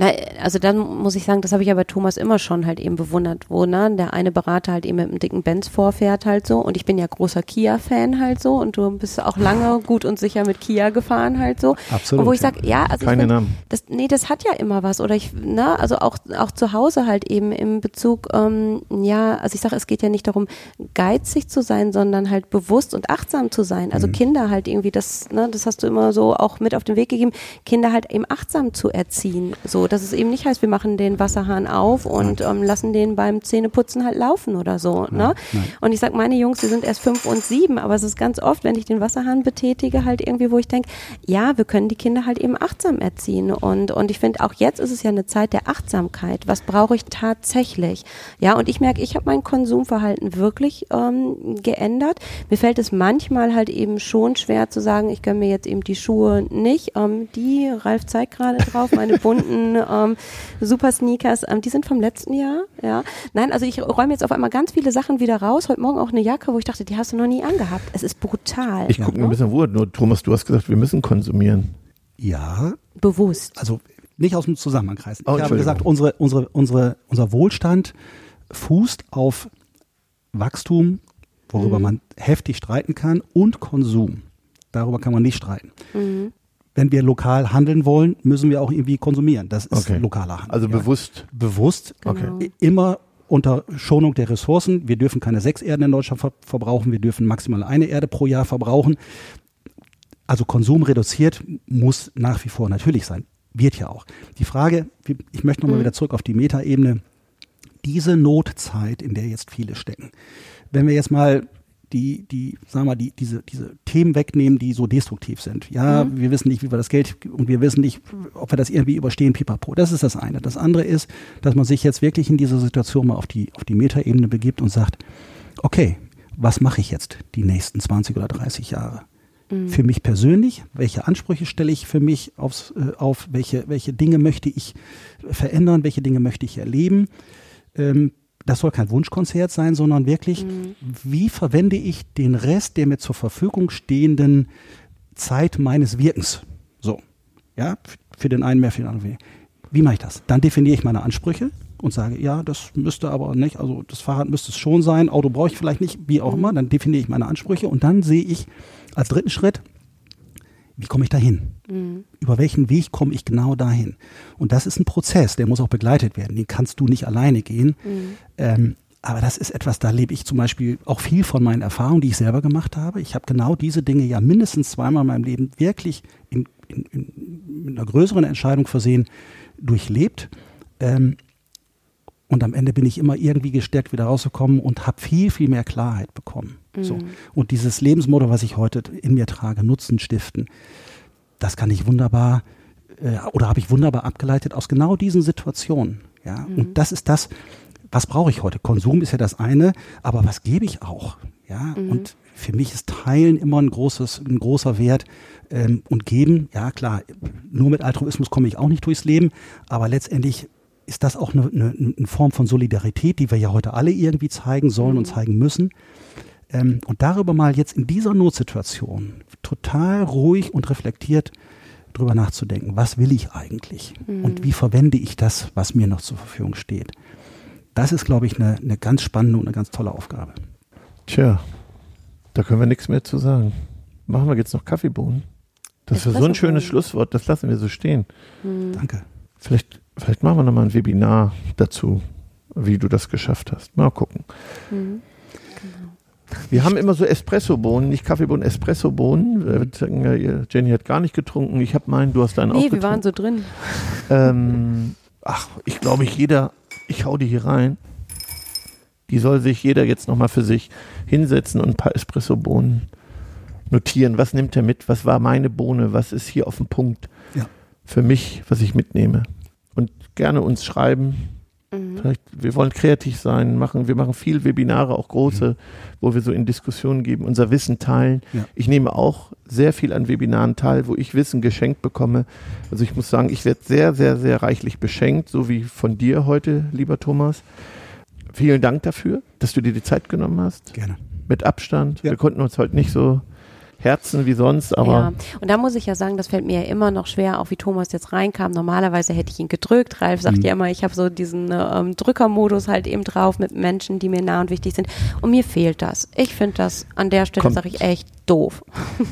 Na, also dann muss ich sagen, das habe ich ja bei Thomas immer schon halt eben bewundert, wo ne, der eine Berater halt eben mit einem dicken Benz vorfährt halt so und ich bin ja großer Kia-Fan halt so und du bist auch lange <laughs> gut und sicher mit Kia gefahren halt so. Absolut. Und wo ich sage, ja, also Keine find, Namen. Das, nee, das hat ja immer was oder ich, ne, also auch, auch zu Hause halt eben im Bezug, ähm, ja, also ich sage, es geht ja nicht darum, geizig zu sein, sondern halt bewusst und achtsam zu sein. Also mhm. Kinder halt irgendwie, das, ne, das hast du immer so auch mit auf den Weg gegeben, Kinder halt eben achtsam zu erziehen, so dass es eben nicht heißt, wir machen den Wasserhahn auf und ähm, lassen den beim Zähneputzen halt laufen oder so. Ne? Und ich sag, meine Jungs, die sind erst fünf und sieben, aber es ist ganz oft, wenn ich den Wasserhahn betätige, halt irgendwie, wo ich denke, ja, wir können die Kinder halt eben achtsam erziehen. Und, und ich finde, auch jetzt ist es ja eine Zeit der Achtsamkeit. Was brauche ich tatsächlich? Ja, und ich merke, ich habe mein Konsumverhalten wirklich ähm, geändert. Mir fällt es manchmal halt eben schon schwer zu sagen, ich gönne mir jetzt eben die Schuhe nicht. Ähm, die, Ralf zeigt gerade drauf, meine bunten <laughs> ähm, super Sneakers, ähm, die sind vom letzten Jahr, ja. Nein, also ich räume jetzt auf einmal ganz viele Sachen wieder raus. Heute Morgen auch eine Jacke, wo ich dachte, die hast du noch nie angehabt. Es ist brutal. Ich gucke ja, ein bisschen Ruhe. Nur Thomas, du hast gesagt, wir müssen konsumieren. Ja. Bewusst. Also nicht aus dem Zusammenhang reißen. Oh, ich habe gesagt, unsere, unsere, unsere, unser Wohlstand fußt auf Wachstum, worüber mhm. man heftig streiten kann, und Konsum. Darüber kann man nicht streiten. Mhm wenn wir lokal handeln wollen, müssen wir auch irgendwie konsumieren. Das ist okay. lokaler Handel. Also ja. bewusst. Bewusst. Okay. Immer unter Schonung der Ressourcen. Wir dürfen keine sechs Erden in Deutschland ver verbrauchen. Wir dürfen maximal eine Erde pro Jahr verbrauchen. Also Konsum reduziert muss nach wie vor natürlich sein. Wird ja auch. Die Frage, ich möchte nochmal mhm. wieder zurück auf die Metaebene. Diese Notzeit, in der jetzt viele stecken. Wenn wir jetzt mal die, die, sagen wir mal, die, diese, diese Themen wegnehmen, die so destruktiv sind. Ja, mhm. wir wissen nicht, wie wir das Geld und wir wissen nicht, ob wir das irgendwie überstehen, pipapo. Das ist das eine. Das andere ist, dass man sich jetzt wirklich in dieser Situation mal auf die, auf die Metaebene begibt und sagt, okay, was mache ich jetzt die nächsten 20 oder 30 Jahre? mhm. für mich persönlich, welche Ansprüche stelle ich für mich aufs, äh, auf, welche, welche Dinge möchte ich verändern, welche Dinge möchte ich erleben. Ähm, das soll kein Wunschkonzert sein, sondern wirklich, mhm. wie verwende ich den Rest der mir zur Verfügung stehenden Zeit meines Wirkens? So, ja, für den einen mehr, für den anderen weniger. Wie mache ich das? Dann definiere ich meine Ansprüche und sage, ja, das müsste aber nicht, also das Fahrrad müsste es schon sein, Auto brauche ich vielleicht nicht, wie auch mhm. immer, dann definiere ich meine Ansprüche und dann sehe ich als dritten Schritt, wie komme ich dahin? Mhm. Über welchen Weg komme ich genau dahin? Und das ist ein Prozess, der muss auch begleitet werden. Den kannst du nicht alleine gehen. Mhm. Ähm, aber das ist etwas, da lebe ich zum Beispiel auch viel von meinen Erfahrungen, die ich selber gemacht habe. Ich habe genau diese Dinge ja mindestens zweimal in meinem Leben wirklich in, in, in, mit einer größeren Entscheidung versehen durchlebt. Ähm, und am Ende bin ich immer irgendwie gestärkt wieder rausgekommen und habe viel, viel mehr Klarheit bekommen. Mhm. So. Und dieses Lebensmotto, was ich heute in mir trage, Nutzen stiften, das kann ich wunderbar äh, oder habe ich wunderbar abgeleitet aus genau diesen Situationen. Ja, mhm. und das ist das, was brauche ich heute? Konsum ist ja das eine, aber was gebe ich auch? Ja, mhm. und für mich ist Teilen immer ein großes, ein großer Wert ähm, und geben. Ja, klar, nur mit Altruismus komme ich auch nicht durchs Leben, aber letztendlich ist das auch eine, eine, eine, Form von Solidarität, die wir ja heute alle irgendwie zeigen sollen mhm. und zeigen müssen. Ähm, und darüber mal jetzt in dieser Notsituation total ruhig und reflektiert drüber nachzudenken, was will ich eigentlich mhm. und wie verwende ich das, was mir noch zur Verfügung steht. Das ist, glaube ich, eine, eine ganz spannende und eine ganz tolle Aufgabe. Tja, da können wir nichts mehr zu sagen. Machen wir jetzt noch Kaffeebohnen. Das ist so ein schönes Schlusswort, das lassen wir so stehen. Mhm. Danke. Vielleicht Vielleicht machen wir nochmal ein Webinar dazu, wie du das geschafft hast. Mal gucken. Mhm. Genau. Wir haben immer so Espresso-Bohnen, nicht Kaffeebohnen, Espresso-Bohnen. Jenny hat gar nicht getrunken. Ich habe meinen, du hast deinen nee, auch getrunken. Nee, wir waren so drin. Ähm, ach, ich glaube, ich jeder, ich hau die hier rein. Die soll sich jeder jetzt nochmal für sich hinsetzen und ein paar Espresso-Bohnen notieren. Was nimmt er mit? Was war meine Bohne? Was ist hier auf dem Punkt ja. für mich, was ich mitnehme? Gerne uns schreiben. Mhm. Vielleicht, wir wollen kreativ sein, machen, wir machen viel Webinare, auch große, mhm. wo wir so in Diskussionen geben, unser Wissen teilen. Ja. Ich nehme auch sehr viel an Webinaren teil, wo ich Wissen geschenkt bekomme. Also ich muss sagen, ich werde sehr, sehr, sehr reichlich beschenkt, so wie von dir heute, lieber Thomas. Vielen Dank dafür, dass du dir die Zeit genommen hast. Gerne. Mit Abstand. Ja. Wir konnten uns heute nicht so Herzen wie sonst, aber. Ja, und da muss ich ja sagen, das fällt mir ja immer noch schwer, auch wie Thomas jetzt reinkam. Normalerweise hätte ich ihn gedrückt. Ralf sagt mhm. ja immer, ich habe so diesen ähm, Drückermodus halt eben drauf mit Menschen, die mir nah und wichtig sind. Und mir fehlt das. Ich finde das an der Stelle, sage ich, echt doof.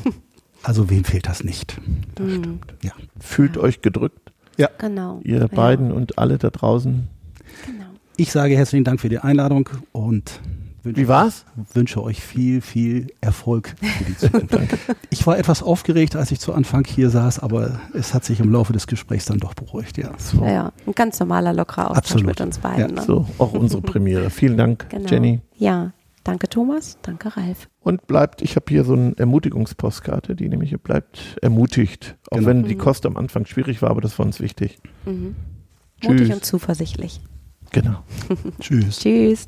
<laughs> also wem fehlt das nicht? Das mhm. stimmt. Ja. Fühlt ja. euch gedrückt. Ja. Genau. Ihr beiden und alle da draußen. Genau. Ich sage herzlichen Dank für die Einladung und Wünsche, Wie war's? Wünsche euch viel, viel Erfolg für die Zukunft. <laughs> ich war etwas aufgeregt, als ich zu Anfang hier saß, aber es hat sich im Laufe des Gesprächs dann doch beruhigt, ja. So. Ja, ja, ein ganz normaler, lockerer Austausch Absolut. mit uns beiden. Ja. Ne? So, auch unsere Premiere. Vielen Dank, genau. Jenny. Ja, danke Thomas, danke Ralf. Und bleibt, ich habe hier so eine Ermutigungspostkarte, die nämlich bleibt ermutigt, auch genau. wenn die mhm. Kost am Anfang schwierig war, aber das war uns wichtig. Mhm. Mutig und zuversichtlich. Genau. <laughs> Tschüss. Tschüss.